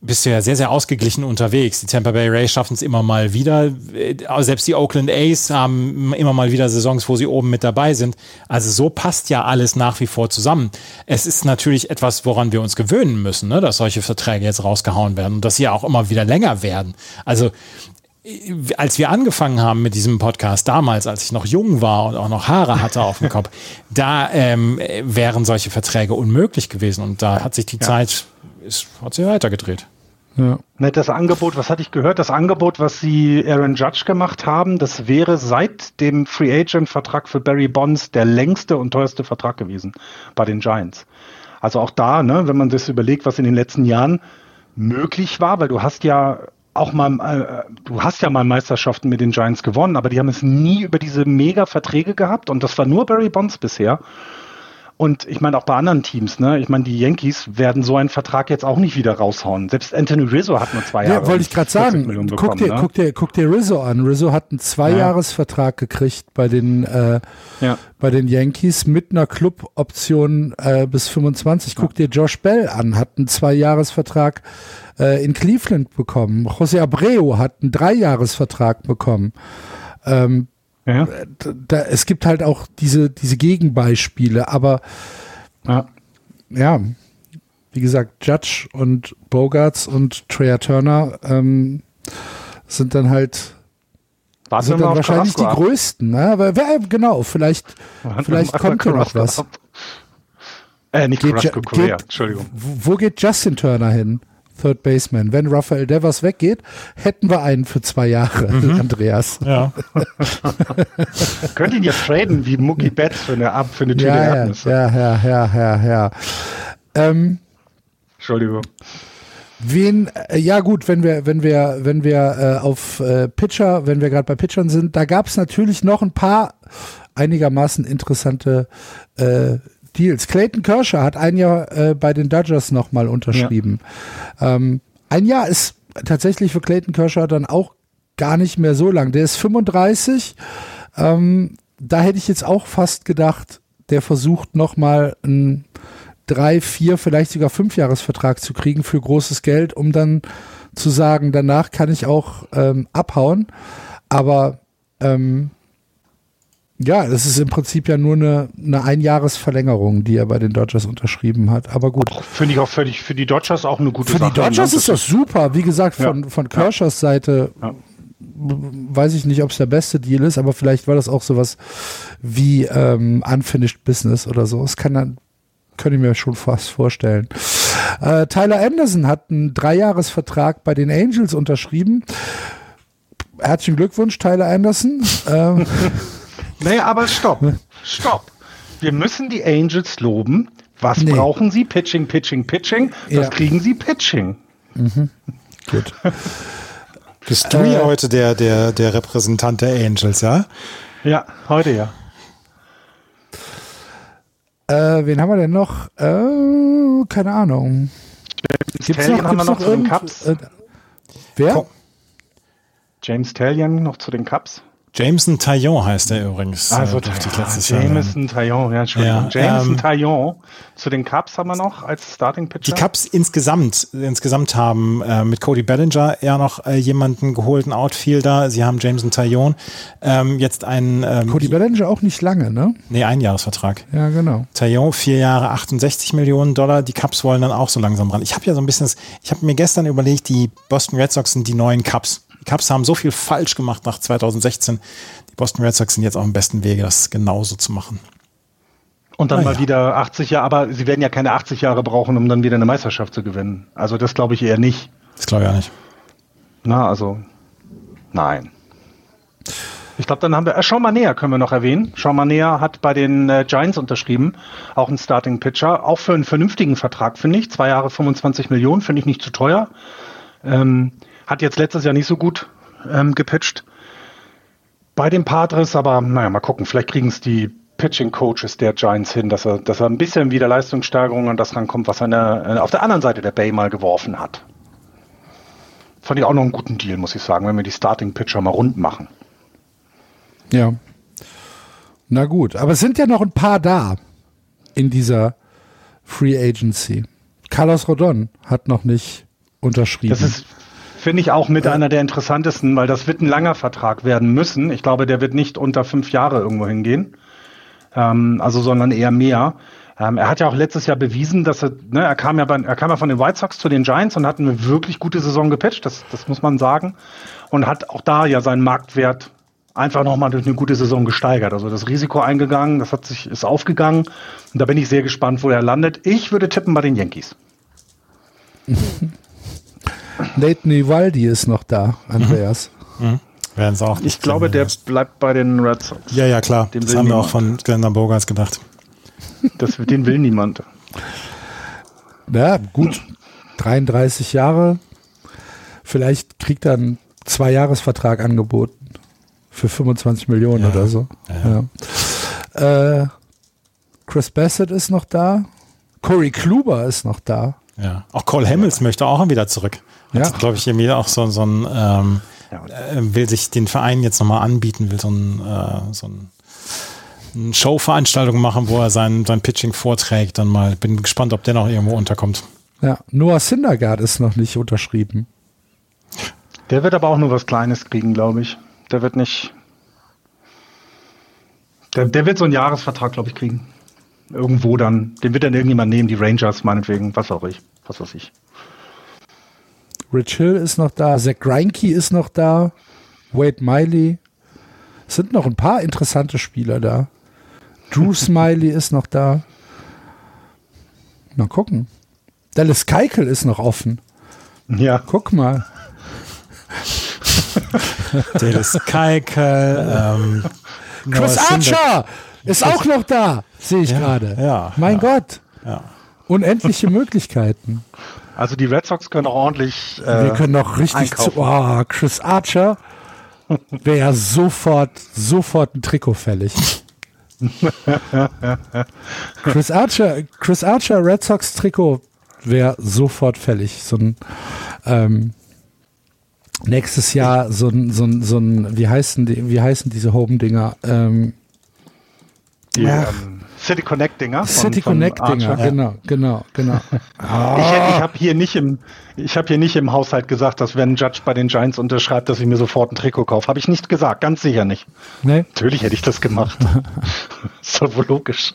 bist du ja sehr, sehr ausgeglichen unterwegs. Die Tampa Bay Rays schaffen es immer mal wieder. Äh, selbst die Oakland A's haben immer mal wieder Saisons, wo sie oben mit dabei sind. Also so passt ja alles nach wie vor zusammen. Es ist natürlich etwas, woran wir uns gewöhnen müssen, ne? dass solche Verträge jetzt rausgehauen werden und dass sie ja auch immer wieder länger werden. Also äh, als wir angefangen haben mit diesem Podcast damals, als ich noch jung war und auch noch Haare hatte auf dem Kopf, da ähm, wären solche Verträge unmöglich gewesen. Und da hat sich die ja. Zeit ist, hat sich weitergedreht. Ja. Ne, das Angebot, was hatte ich gehört? Das Angebot, was sie Aaron Judge gemacht haben, das wäre seit dem Free Agent Vertrag für Barry Bonds der längste und teuerste Vertrag gewesen bei den Giants. Also auch da, ne, wenn man das überlegt, was in den letzten Jahren möglich war, weil du hast ja auch mal, äh, du hast ja mal Meisterschaften mit den Giants gewonnen, aber die haben es nie über diese mega Verträge gehabt und das war nur Barry Bonds bisher. Und ich meine auch bei anderen Teams, ne? Ich meine, die Yankees werden so einen Vertrag jetzt auch nicht wieder raushauen. Selbst Anthony Rizzo hat nur zwei Jahre. Ja, wollte ich gerade sagen. Bekommen, guck, dir, ne? guck, dir, guck dir Rizzo an. Rizzo hat einen Zweijahresvertrag ja. gekriegt bei den äh, ja. bei den Yankees mit einer Cluboption äh, bis 25. Guck dir Josh Bell an, hat einen Zweijahresvertrag äh, in Cleveland bekommen. José Abreu hat einen Dreijahresvertrag bekommen. Ähm, ja. Da, es gibt halt auch diese, diese Gegenbeispiele, aber ja. ja, wie gesagt, Judge und Bogarts und Treya Turner ähm, sind dann halt Warten sind dann wahrscheinlich die größten. Ne? Aber wer, genau, vielleicht, vielleicht kommt ja noch was. Äh, nicht geht, Carrasco, Korea, Entschuldigung. Wo geht Justin Turner hin? Third Baseman. Wenn Rafael Devers weggeht, hätten wir einen für zwei Jahre, mhm. Andreas. Ja. Könnt ihn ja traden wie Mookie Betts für eine, für eine Tüte ja, Erdnüsse. Ja, ja, ja, ja, ja. Ähm, Entschuldigung. Wen, äh, ja gut, wenn wir, wenn wir, wenn wir äh, auf äh, Pitcher, wenn wir gerade bei Pitchern sind, da gab es natürlich noch ein paar einigermaßen interessante äh, Deals. Clayton Kershaw hat ein Jahr äh, bei den Dodgers nochmal unterschrieben. Ja. Ähm, ein Jahr ist tatsächlich für Clayton Kershaw dann auch gar nicht mehr so lang. Der ist 35. Ähm, da hätte ich jetzt auch fast gedacht, der versucht nochmal einen drei, vier, vielleicht sogar fünf Jahresvertrag zu kriegen für großes Geld, um dann zu sagen, danach kann ich auch ähm, abhauen. Aber ähm, ja, das ist im Prinzip ja nur eine, eine Einjahresverlängerung, die er bei den Dodgers unterschrieben hat. Aber gut. Finde ich auch völlig für die Dodgers auch eine gute für Sache. Für die Dodgers ist das super. Wie gesagt, von, ja. von Kershers Seite ja. weiß ich nicht, ob es der beste Deal ist, aber vielleicht war das auch sowas wie ähm, Unfinished Business oder so. Das kann dann, könnte ich mir schon fast vorstellen. Äh, Tyler Anderson hat einen Dreijahresvertrag bei den Angels unterschrieben. Herzlichen Glückwunsch, Tyler Anderson. ähm, Naja, aber stopp. Stopp. Wir müssen die Angels loben. Was nee. brauchen sie? Pitching, Pitching, Pitching. Das ja. kriegen sie Pitching. Mhm. Gut. Bist du äh, ja heute der, der, der Repräsentant der Angels, ja? Ja, heute ja. Äh, wen haben wir denn noch? Äh, keine Ahnung. Gibt's noch, haben wir noch, noch zu den Cups? Äh, wer? James Tallion noch zu den Cups. Jameson Taillon heißt er übrigens. Also äh, durfte ich letztes Jameson Taillon, ja, Entschuldigung. Ja, Jameson ähm, Taillon. Zu den Cubs haben wir noch als Starting Pitcher. Die Cubs insgesamt, insgesamt haben äh, mit Cody Bellinger eher noch äh, jemanden geholt, einen Outfielder. Sie haben Jameson Taillon. Ähm, jetzt einen, ähm, Cody Bellinger auch nicht lange, ne? nee, Einjahresvertrag. Ja, genau. Taillon, vier Jahre, 68 Millionen Dollar. Die Cubs wollen dann auch so langsam ran. Ich habe ja so ein bisschen, das- ich habe mir gestern überlegt, die Boston Red Sox sind die neuen Cubs. Die Cubs haben so viel falsch gemacht nach 2016. Die Boston Red Sox sind jetzt auf dem besten Wege, das genauso zu machen. Und dann Ah, mal ja. wieder 80 Jahre, aber sie werden ja keine 80 Jahre brauchen, um dann wieder eine Meisterschaft zu gewinnen. Also das glaube ich eher nicht. Das glaube ich ja nicht. Na, also nein. Ich glaube, dann haben wir, äh, Sean Manea können wir noch erwähnen. Sean Manea hat bei den äh, Giants unterschrieben, auch ein Starting Pitcher, auch für einen vernünftigen Vertrag, finde ich. Zwei Jahre 25 Millionen, finde ich nicht zu teuer. Ähm, hat jetzt letztes Jahr nicht so gut ähm, gepitcht bei den Padres, aber naja, mal gucken, vielleicht kriegen es die Pitching Coaches der Giants hin, dass er, dass er ein bisschen wieder Leistungssteigerung an das rankommt, was er der, äh, auf der anderen Seite der Bay mal geworfen hat. Fand ich auch noch einen guten Deal, muss ich sagen, wenn wir die Starting Pitcher mal rund machen. Ja. Na gut, aber es sind ja noch ein paar da in dieser Free Agency. Carlos Rodon hat noch nicht unterschrieben. Das ist, finde ich, auch mit einer der interessantesten, weil das wird ein langer Vertrag werden müssen. Ich glaube, der wird nicht unter fünf Jahre irgendwo hingehen. Ähm, also, sondern eher mehr. Ähm, er hat ja auch letztes Jahr bewiesen, dass er, ne, er kam ja bei, er kam ja von den White Sox zu den Giants und hat eine wirklich gute Saison gepatcht, das, das muss man sagen. Und hat auch da ja seinen Marktwert einfach nochmal durch eine gute Saison gesteigert. Also das Risiko eingegangen, das hat sich, ist aufgegangen. Und da bin ich sehr gespannt, wo er landet. Ich würde tippen bei den Yankees. Nathan Ivaldi ist noch da, Andreas. Werden sie auch. Ich glaube, der bleibt bei den Red Sox. Ja, ja, klar. Den das will haben wir auch von Glenda Bogarts gedacht. Das, den will niemand. Ja, gut. 33 Jahre. Vielleicht kriegt er einen Zwei-Jahres-Vertrag angeboten. Für 25 Millionen Ja, oder so. Ja. Äh, Chris Bassett ist noch da. Corey Kluber ist noch da. Ja. Auch Cole Hamels möchte auch wieder zurück. Hat, Ja. glaube ich, irgendwie auch so, so ein, ähm, äh, will sich den Verein jetzt nochmal anbieten, will so ein, äh, so ein eine Showveranstaltung machen, wo er sein, sein Pitching vorträgt. Dann mal, bin gespannt, ob der noch irgendwo unterkommt. Ja. Noah Syndergaard ist noch nicht unterschrieben. Der wird aber auch nur was Kleines kriegen, glaube ich. Der wird nicht. Der, der wird so einen Jahresvertrag, glaube ich, kriegen. Irgendwo dann. Den wird dann irgendjemand nehmen, die Rangers meinetwegen, was auch ich. Was weiß ich. Rich Hill ist noch da. Zach Greinke ist noch da. Wade Miley. Es sind noch ein paar interessante Spieler da. Drew Smiley ist noch da. Mal gucken. Dallas Keikel ist noch offen. Ja. Guck mal. Dallas Keikel, ähm, Chris. Archer ist auch noch da. Sehe ich gerade. ja, mein ja. Gott. Ja. Unendliche Möglichkeiten. Also die Red Sox können auch ordentlich. Äh, Wir können noch richtig zu. Oh, Chris Archer wäre ja sofort, sofort ein Trikot fällig. Chris Archer, Chris Archer Red Sox Trikot wäre sofort fällig. So ein ähm, nächstes Jahr so ein, so ein, so ein wie heißen die, wie heißen diese Home-Dinger? Ähm, die Ach. ähm, City Connect Dinger. von- City von Connect Dinger, Archer. genau, genau, genau. Ich, ich habe hier nicht im, ich habe hier nicht im Haushalt gesagt, dass wenn ein Judge bei den Giants unterschreibt, dass ich mir sofort ein Trikot kaufe. Habe ich nicht gesagt, ganz sicher nicht. Ne? Natürlich hätte ich das gemacht. ist doch wohl logisch.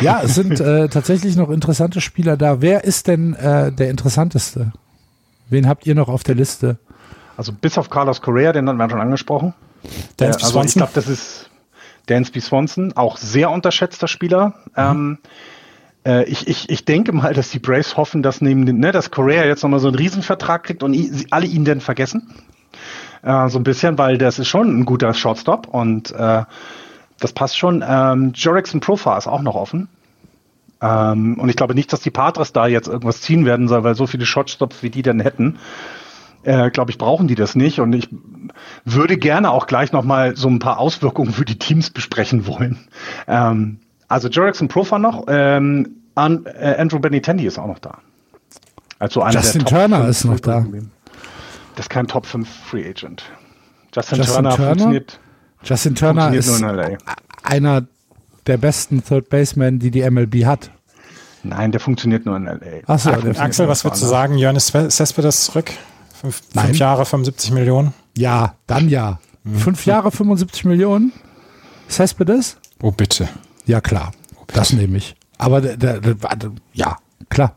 Ja, es sind äh, tatsächlich noch interessante Spieler da. Wer ist denn äh, der interessanteste? Wen habt ihr noch auf der Liste? Also bis auf Carlos Correa, den hatten wir schon angesprochen. Dansby Äh, also ich glaube, das ist Dansby Swanson, auch sehr unterschätzter Spieler. Ähm, äh, ich, ich, ich denke mal, dass die Braves hoffen, dass neben den, ne, dass Correa jetzt nochmal so einen Riesenvertrag kriegt und i- sie alle ihn dann vergessen. Äh, so ein bisschen, weil das ist schon ein guter Shortstop und äh, das passt schon. Ähm, Jorickson Profar ist auch noch offen. Ähm, und ich glaube nicht, dass die Padres da jetzt irgendwas ziehen werden soll, weil so viele Shotstops wie die dann hätten, äh, glaube ich, brauchen die das nicht. Und ich würde gerne auch gleich nochmal so ein paar Auswirkungen für die Teams besprechen wollen. Ähm, also Jerickson Profar noch, ähm, An äh, Andrew Benintendi ist auch noch da. Also einer Justin der Top Turner 5 ist noch da. Das ist kein Top 5 Free Agent. Justin, Justin Turner, Turner? funktioniert, Justin Turner funktioniert ist nur in LA. einer der besten Third Basemen, die die MLB hat. Nein, der funktioniert nur in LA. Achso, Axel, was würdest du sagen? Johannes Cespedes zurück? Fünf, Nein. fünf Jahre, 75 Millionen? Ja, dann ja. Fünf Jahre, 75 Millionen? Cespedes? Oh, bitte. Ja, klar. Das nehme ich. Aber der, der, der, ja, klar.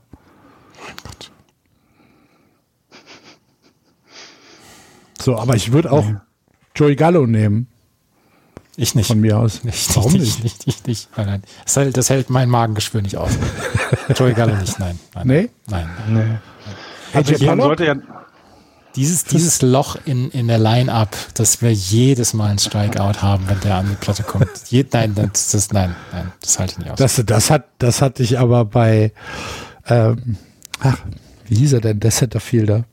So, aber ich würde auch Joey Gallo nehmen, Ich nicht. von mir aus. Nicht, Warum nicht, nicht? nicht, nicht, nicht. Nein, nein. Das hält, das hält mein Magengeschwür nicht aus. Joey Gallo nicht, nein. Nein. Nee? Nein. Nee. AJ Also man Pollock? sollte ja, Dieses, dieses Loch in, in der Line-Up, dass wir jedes Mal ein Strikeout haben, wenn der an die Platte kommt. Je, nein, das, das, nein, nein, das halte ich nicht aus. Das, das, hat, das hatte ich aber bei, ähm, ach, wie hieß er denn, der Centerfielder?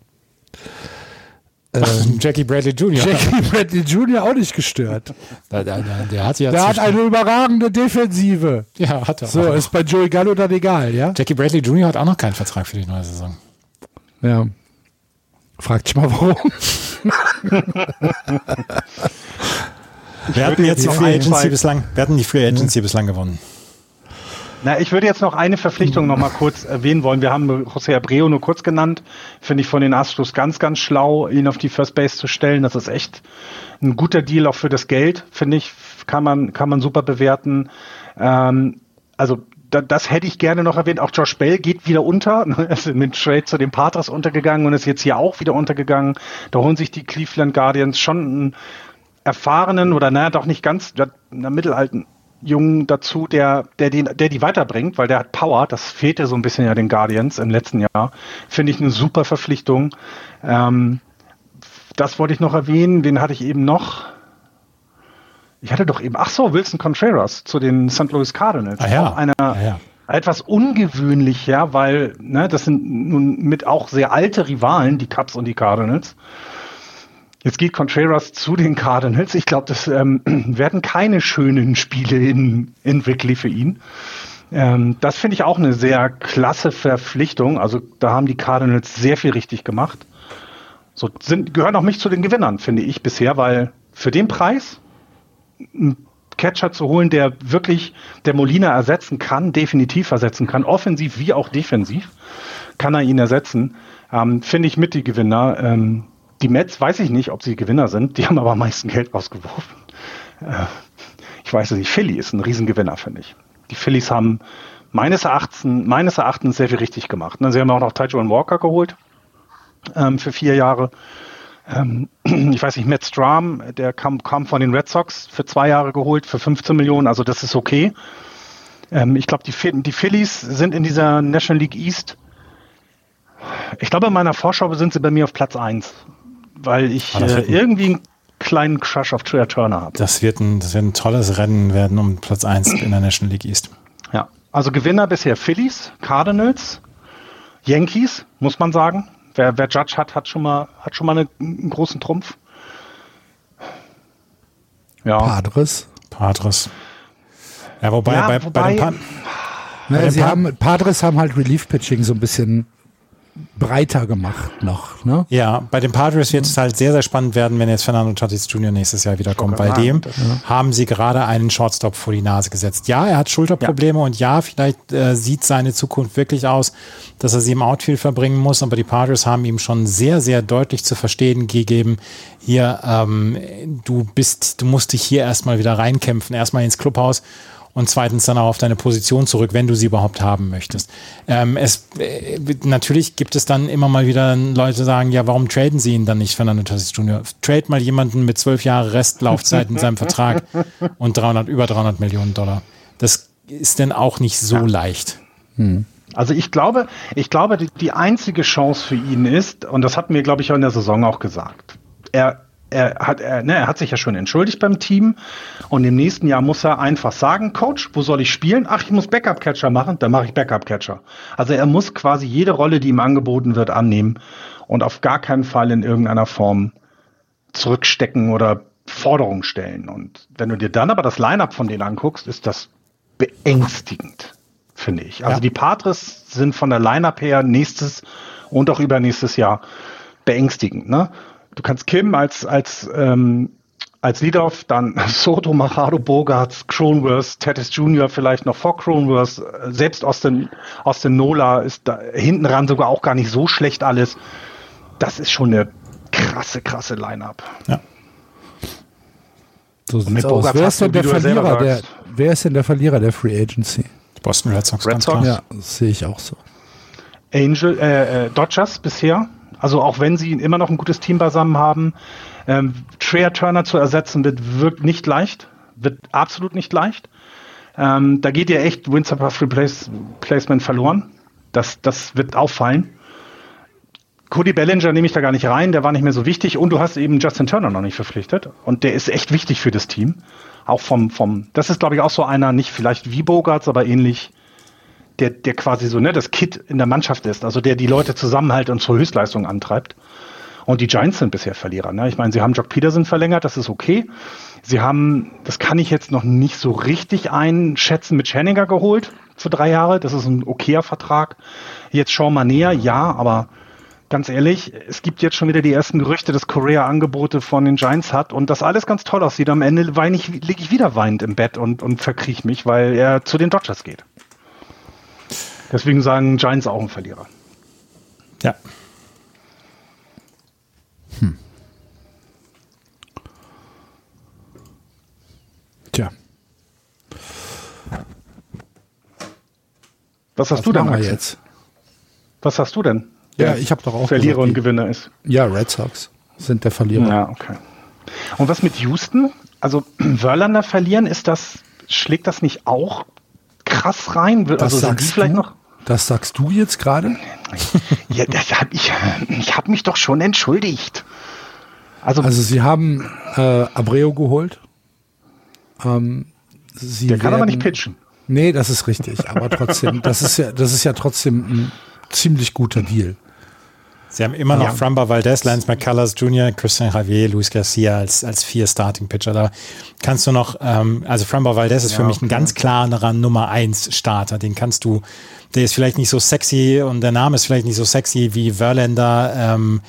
Ähm, Jackie Bradley Jr. Jackie Bradley Jr. auch nicht gestört. Der, der, der, hat ja Der hat eine überragende Defensive. ja, hat er. So, auch. ist bei Joey Gallo dann egal, ja? Jackie Bradley Jr. hat auch noch keinen Vertrag für die neue Saison. Ja. Fragt dich mal warum. Wir hatten jetzt die Free Agency bislang, wir hatten die Free Agency bislang gewonnen. Na, ich würde jetzt noch eine Verpflichtung noch mal kurz erwähnen wollen. Wir haben José Abreu nur kurz genannt. Finde ich von den Astros ganz, ganz schlau, ihn auf die First Base zu stellen. Das ist echt ein guter Deal auch für das Geld, finde ich. Kann man, kann man super bewerten. Ähm, also, das hätte ich gerne noch erwähnt. Auch Josh Bell geht wieder unter. Er ist mit Trade zu den Padres untergegangen und ist jetzt hier auch wieder untergegangen. Da holen sich die Cleveland Guardians schon einen erfahrenen oder naja, doch nicht ganz, ja, einer mittelalten Jungen dazu, der, der, den, der die weiterbringt, weil der hat Power. Das fehlte so ein bisschen ja den Guardians im letzten Jahr. Finde ich eine super Verpflichtung. Ähm, das wollte ich noch erwähnen. Den hatte ich eben noch. Ich hatte doch eben, ach so, Wilson Contreras zu den St. Louis Cardinals. Ah ja. Auch einer, Ah ja. etwas ungewöhnlich, ja, weil ne, das sind nun mit auch sehr alte Rivalen, die Cubs und die Cardinals. Jetzt geht Contreras zu den Cardinals. Ich glaube, das ähm, werden keine schönen Spiele in, in Wrigley für ihn. Ähm, das finde ich auch eine sehr klasse Verpflichtung. Also da haben die Cardinals sehr viel richtig gemacht. So sind, gehören auch nicht zu den Gewinnern, finde ich bisher, weil für den Preis einen Catcher zu holen, der wirklich der Molina ersetzen kann, definitiv ersetzen kann, offensiv wie auch defensiv, kann er ihn ersetzen. Ähm, finde ich mit die Gewinner. Ähm, die Mets weiß ich nicht, ob sie Gewinner sind. Die haben aber am meisten Geld rausgeworfen. Äh, ich weiß es nicht. Philly ist ein Riesengewinner, finde ich. Die Phillies haben meines Erachtens, meines Erachtens sehr viel richtig gemacht. Ne, Sie haben auch noch Tyjuan Walker geholt ähm, für vier Jahre. Ähm, ich weiß nicht, Matt Stram, der kam, kam von den Red Sox für zwei Jahre geholt, für 15 Millionen, also das ist okay. Ähm, ich glaube, die, die Phillies sind in dieser National League East. Ich glaube, in meiner Vorschau sind sie bei mir auf Platz 1, weil ich Ah, äh, irgendwie einen kleinen Crush auf Trey Turner habe. Das wird, ein, das wird ein tolles Rennen werden um Platz 1 in der National League East. Ja, also Gewinner bisher Phillies, Cardinals, Yankees, muss man sagen. Wer, wer Judge hat, hat schon mal, hat schon mal eine, einen großen Trumpf. Ja, Padres. Padres. Ja, wobei, Ja, bei, bei wobei- den pa Ne, den sie Pa- haben, Padres haben halt Relief-Pitching so ein bisschen breiter gemacht noch. Ne? Ja, bei den Padres wird es halt sehr, sehr spannend werden, wenn jetzt Fernando Tatis Jr. nächstes Jahr wiederkommt. Bei dem sagen, haben sie gerade einen Shortstop vor die Nase gesetzt. Ja, er hat Schulterprobleme und ja, vielleicht äh, sieht seine Zukunft wirklich aus, dass er sie im Outfield verbringen muss, aber die Padres haben ihm schon sehr, sehr deutlich zu verstehen gegeben, hier, ähm, du bist, du musst dich hier erstmal wieder reinkämpfen, erstmal ins Clubhaus und zweitens dann auch auf deine Position zurück, wenn du sie überhaupt haben möchtest. Ähm, es, äh, natürlich gibt es dann immer mal wieder Leute, die sagen, ja, warum traden sie ihn dann nicht, Fernando Tatis Jr.? Trade mal jemanden mit zwölf Jahre Restlaufzeit in seinem Vertrag und 300, über 300 Millionen Dollar. Das ist denn auch nicht so leicht. Also ich glaube, ich glaube, die, die einzige Chance für ihn ist, und das hatten wir, glaube ich, auch in der Saison auch gesagt. Er, er hat, er, ne, er hat sich ja schon entschuldigt beim Team und im nächsten Jahr muss er einfach sagen, Coach, wo soll ich spielen? Ach, ich muss Backup-Catcher machen, dann mache ich Backup-Catcher. Also er muss quasi jede Rolle, die ihm angeboten wird, annehmen und auf gar keinen Fall in irgendeiner Form zurückstecken oder Forderungen stellen. Und wenn du dir dann aber das Line-up von denen anguckst, ist das beängstigend, finde ich. Also Ja. die Patres sind von der Line-up her nächstes und auch übernächstes Jahr beängstigend. Ne? Du kannst Kim als, als, ähm, als Lead-Off, dann Soto, Machado, Bogarts, Cronworth, Tatis Jr. vielleicht noch vor Cronworth, selbst Austin, Austin Nola ist da hinten ran sogar auch gar nicht so schlecht alles. Das ist schon eine krasse, krasse Line-Up. Ja. So mit sieht's aus. Wer ist, denn der Verlierer der, wer ist denn der Verlierer der Free Agency? Die Boston Red Sox. Red ganz Sox? Ja, das sehe ich auch so. Angel, äh, äh, Dodgers bisher. Also auch wenn sie immer noch ein gutes Team beisammen haben, ähm, Trey Turner zu ersetzen wird wirkt nicht leicht, wird absolut nicht leicht. Ähm, da geht ja echt Wins above Replace, Replacement verloren. Das, das wird auffallen. Cody Bellinger nehme ich da gar nicht rein, der war nicht mehr so wichtig und du hast eben Justin Turner noch nicht verpflichtet und der ist echt wichtig für das Team. Auch vom, vom, das ist glaube ich auch so einer, nicht vielleicht wie Bogarts, aber ähnlich, der, der quasi so, ne, das Kit in der Mannschaft ist, also der die Leute zusammenhält und zur Höchstleistung antreibt. Und die Giants sind bisher Verlierer. Ne? Ich meine, sie haben Jock Peterson verlängert, das ist okay. Sie haben, das kann ich jetzt noch nicht so richtig einschätzen, mit Schenninger geholt für drei Jahre. Das ist ein okayer Vertrag. Jetzt Sean Manea, ja, aber ganz ehrlich, es gibt jetzt schon wieder die ersten Gerüchte, dass Korea Angebote von den Giants hat und das alles ganz toll aussieht. Am Ende weine ich, liege ich wieder weinend im Bett und, und verkriech mich, weil er zu den Dodgers geht. Deswegen sagen Giants auch ein Verlierer. Ja. Tja, Was hast was du denn Axel? jetzt? Was hast du denn? Ja, ich habe doch auch Verlierer gesagt, und Gewinner ist. Ja, Red Sox sind der Verlierer. Ja, okay. Und was mit Houston? Also Verlander verlieren, ist das, schlägt das nicht auch krass rein? Das also sind die vielleicht du? noch? Das sagst du jetzt gerade? Ja, das hab ich, ich habe mich doch schon entschuldigt. Also, Also sie haben äh, Abreu geholt. Ähm, sie der kann aber werden- nicht pitchen. Nee, das ist richtig, aber trotzdem, das ist ja, das ist ja trotzdem ein ziemlich guter Deal. Sie haben immer noch Ja. Framba Valdez, Lance McCullers Jr., Christian Javier, Luis Garcia als, als vier Starting-Pitcher. Da kannst du noch, ähm, also Framba Valdez ist für Ja, mich ein okay. ganz klarer Nummer eins Starter. Den kannst du, der ist vielleicht nicht so sexy und der Name ist vielleicht nicht so sexy wie Verlander, ähm,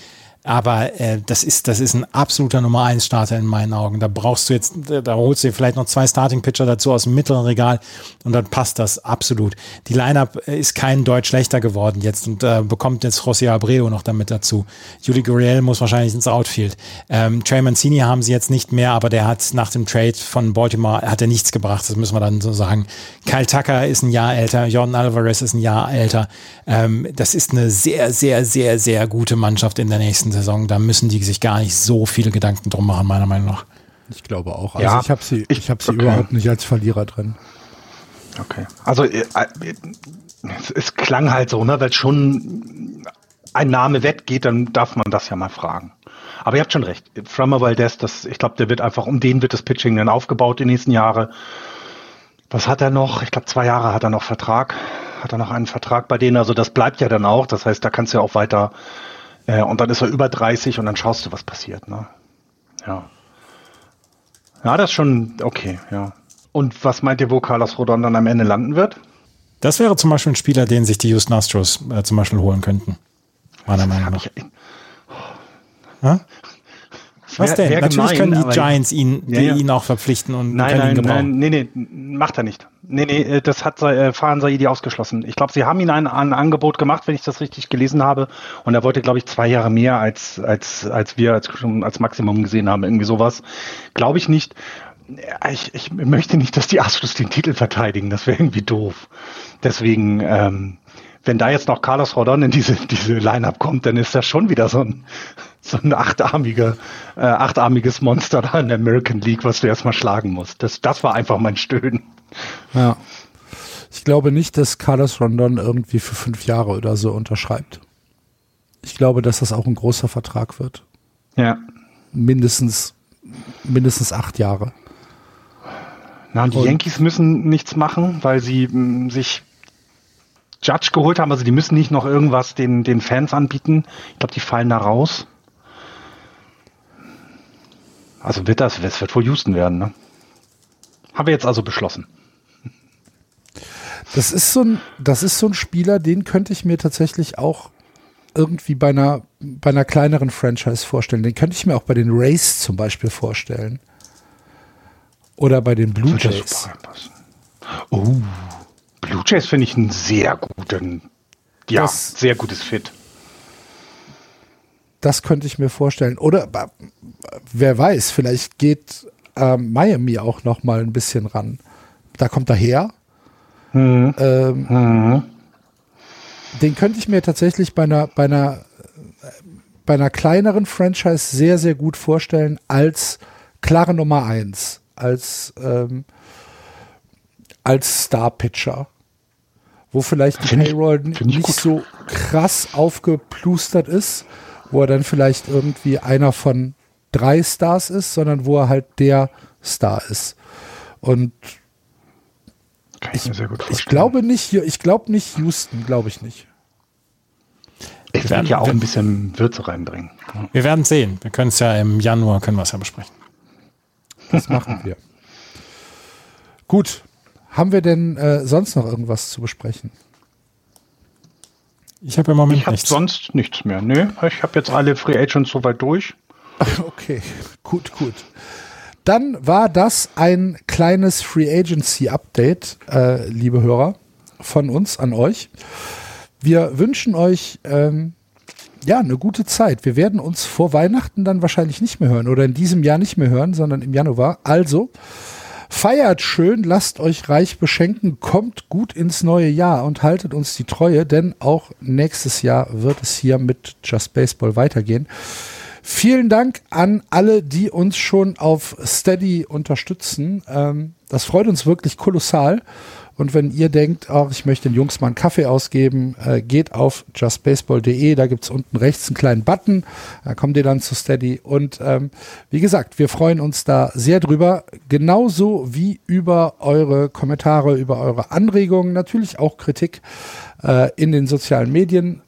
aber äh, das ist das ist ein absoluter Nummer eins Starter in meinen Augen. Da brauchst du jetzt, da holst du dir vielleicht noch zwei Starting Pitcher dazu aus dem mittleren Regal und dann passt das absolut. Die Lineup äh, ist kein Deut schlechter geworden jetzt und äh, bekommt jetzt José Abreu noch damit dazu. Juli Gurriel muss wahrscheinlich ins Outfield. Ähm, Trey Mancini haben sie jetzt nicht mehr, aber der hat nach dem Trade von Baltimore hat er nichts gebracht. Das müssen wir dann so sagen. Kyle Tucker ist ein Jahr älter, Jordan Alvarez ist ein Jahr älter. Ähm, das ist eine sehr, sehr, sehr, sehr gute Mannschaft in der nächsten Saison. Da müssen die sich gar nicht so viele Gedanken drum machen, meiner Meinung nach. Ich glaube auch. Also Ja, ich habe sie, ich, ich- habe sie okay. überhaupt nicht als Verlierer drin. Okay. Also äh, äh, es, es klang halt so, ne, weil schon ein Name weggeht, dann darf man das ja mal fragen. Aber ihr habt schon recht. Frammer Valdez, das, ich glaube, der wird einfach, um den wird das Pitching dann aufgebaut die nächsten Jahre. Was hat er noch? Ich glaube, zwei Jahre hat er noch Vertrag. Hat er noch einen Vertrag bei denen? Also das bleibt ja dann auch. Das heißt, da kannst du ja auch weiter. Äh, und dann ist er über 30 und dann schaust du, was passiert. Ne? Ja. Ja, das ist schon okay, ja. Und was meint ihr, wo Carlos Rodon dann am Ende landen wird? Das wäre zum Beispiel ein Spieler, den sich die Houston Astros äh, zum Beispiel holen könnten. Meiner Meinung nach. ich, Ja? Was wär- denn? wär Natürlich gemein, können die Giants ihn, Ja, ja. ihn auch verpflichten und Nein, können nein, ihn gebrauchen. nein, nee, nee, macht er nicht. Nee, nee, äh, das hat äh, Fahan Saidi ausgeschlossen. Ich glaube, sie haben ihm ein, ein Angebot gemacht, wenn ich das richtig gelesen habe. Und er wollte, glaube ich, zwei Jahre mehr als, als, als wir als, als Maximum gesehen haben. Irgendwie sowas. Glaube ich nicht. Ich, ich möchte nicht, dass die Astros den Titel verteidigen. Das wäre irgendwie doof. Deswegen, ähm, wenn da jetzt noch Carlos Rodon in diese, diese Line-Up kommt, dann ist das schon wieder so ein, so ein achtarmiger, äh, achtarmiges Monster da in der American League, was du erstmal schlagen musst. Das, das war einfach mein Stöhnen. Ja. Ich glaube nicht, dass Carlos Rondon irgendwie für fünf Jahre oder so unterschreibt. Ich glaube, dass das auch ein großer Vertrag wird. Ja. Mindestens, mindestens acht Jahre. Na, und die Und- Yankees müssen nichts machen, weil sie mh, sich Judge geholt haben. Also die müssen nicht noch irgendwas den, den Fans anbieten. Ich glaube, die fallen da raus. Also wird das, es wird wohl Houston werden, ne? Haben wir jetzt also beschlossen. Das ist so ein, das ist so ein Spieler, den könnte ich mir tatsächlich auch irgendwie bei einer, bei einer kleineren Franchise vorstellen. Den könnte ich mir auch bei den Rays zum Beispiel vorstellen. Oder bei den Blue Jays. Oh, Blue Jays finde ich einen sehr guten, ja, Das- sehr gutes Fit. Das könnte ich mir vorstellen. Oder äh, wer weiß, vielleicht geht ähm, Miami auch noch mal ein bisschen ran. Da kommt er her. Mhm. Ähm, Mhm. den könnte ich mir tatsächlich bei einer, bei einer, äh, bei einer kleineren Franchise sehr, sehr gut vorstellen als klare Nummer eins, als, ähm, als Star-Pitcher. Wo vielleicht die Payroll nicht so krass aufgeplustert ist, wo er dann vielleicht irgendwie einer von drei Stars ist, sondern wo er halt der Star ist. Und Kann ich, mir sehr gut vorstellen. ich glaube nicht, ich glaube nicht Houston, glaube ich nicht. ich werde ja auch ein bisschen Würze reinbringen. Wir werden sehen. Wir können es ja im Januar, können wir es ja besprechen. Das machen wir. Gut. Haben wir denn äh, sonst noch irgendwas zu besprechen? Ich habe im Moment Ich habe nichts. sonst nichts mehr. Nö, ich habe jetzt alle Free Agents soweit durch. Okay, gut, gut. Dann war das ein kleines Free Agency Update, äh, liebe Hörer, von uns an euch. Wir wünschen euch ähm, ja eine gute Zeit. Wir werden uns vor Weihnachten dann wahrscheinlich nicht mehr hören oder in diesem Jahr nicht mehr hören, sondern im Januar. Also feiert schön, lasst euch reich beschenken, kommt gut ins neue Jahr und haltet uns die Treue, denn auch nächstes Jahr wird es hier mit Just Baseball weitergehen. Vielen Dank an alle, die uns schon auf Steady unterstützen. Ähm, das freut uns wirklich kolossal. Und wenn ihr denkt, ach, ich möchte den Jungs mal einen Kaffee ausgeben, äh, geht auf justbaseball.de. Da gibt's unten rechts einen kleinen Button. Da kommt ihr dann zu Steady. Und ähm, wie gesagt, wir freuen uns da sehr drüber. Genauso wie über eure Kommentare, über eure Anregungen, natürlich auch Kritik äh, in den sozialen Medien.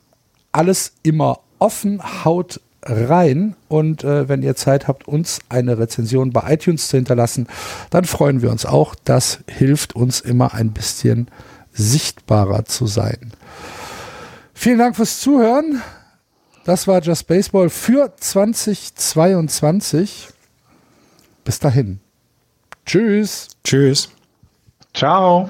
Alles immer offen, haut rein und äh, wenn ihr Zeit habt, uns eine Rezension bei iTunes zu hinterlassen, dann freuen wir uns auch. Das hilft uns immer ein bisschen sichtbarer zu sein. Vielen Dank fürs Zuhören. Das war Just Baseball für 2022. Bis dahin. Tschüss. Tschüss. Ciao.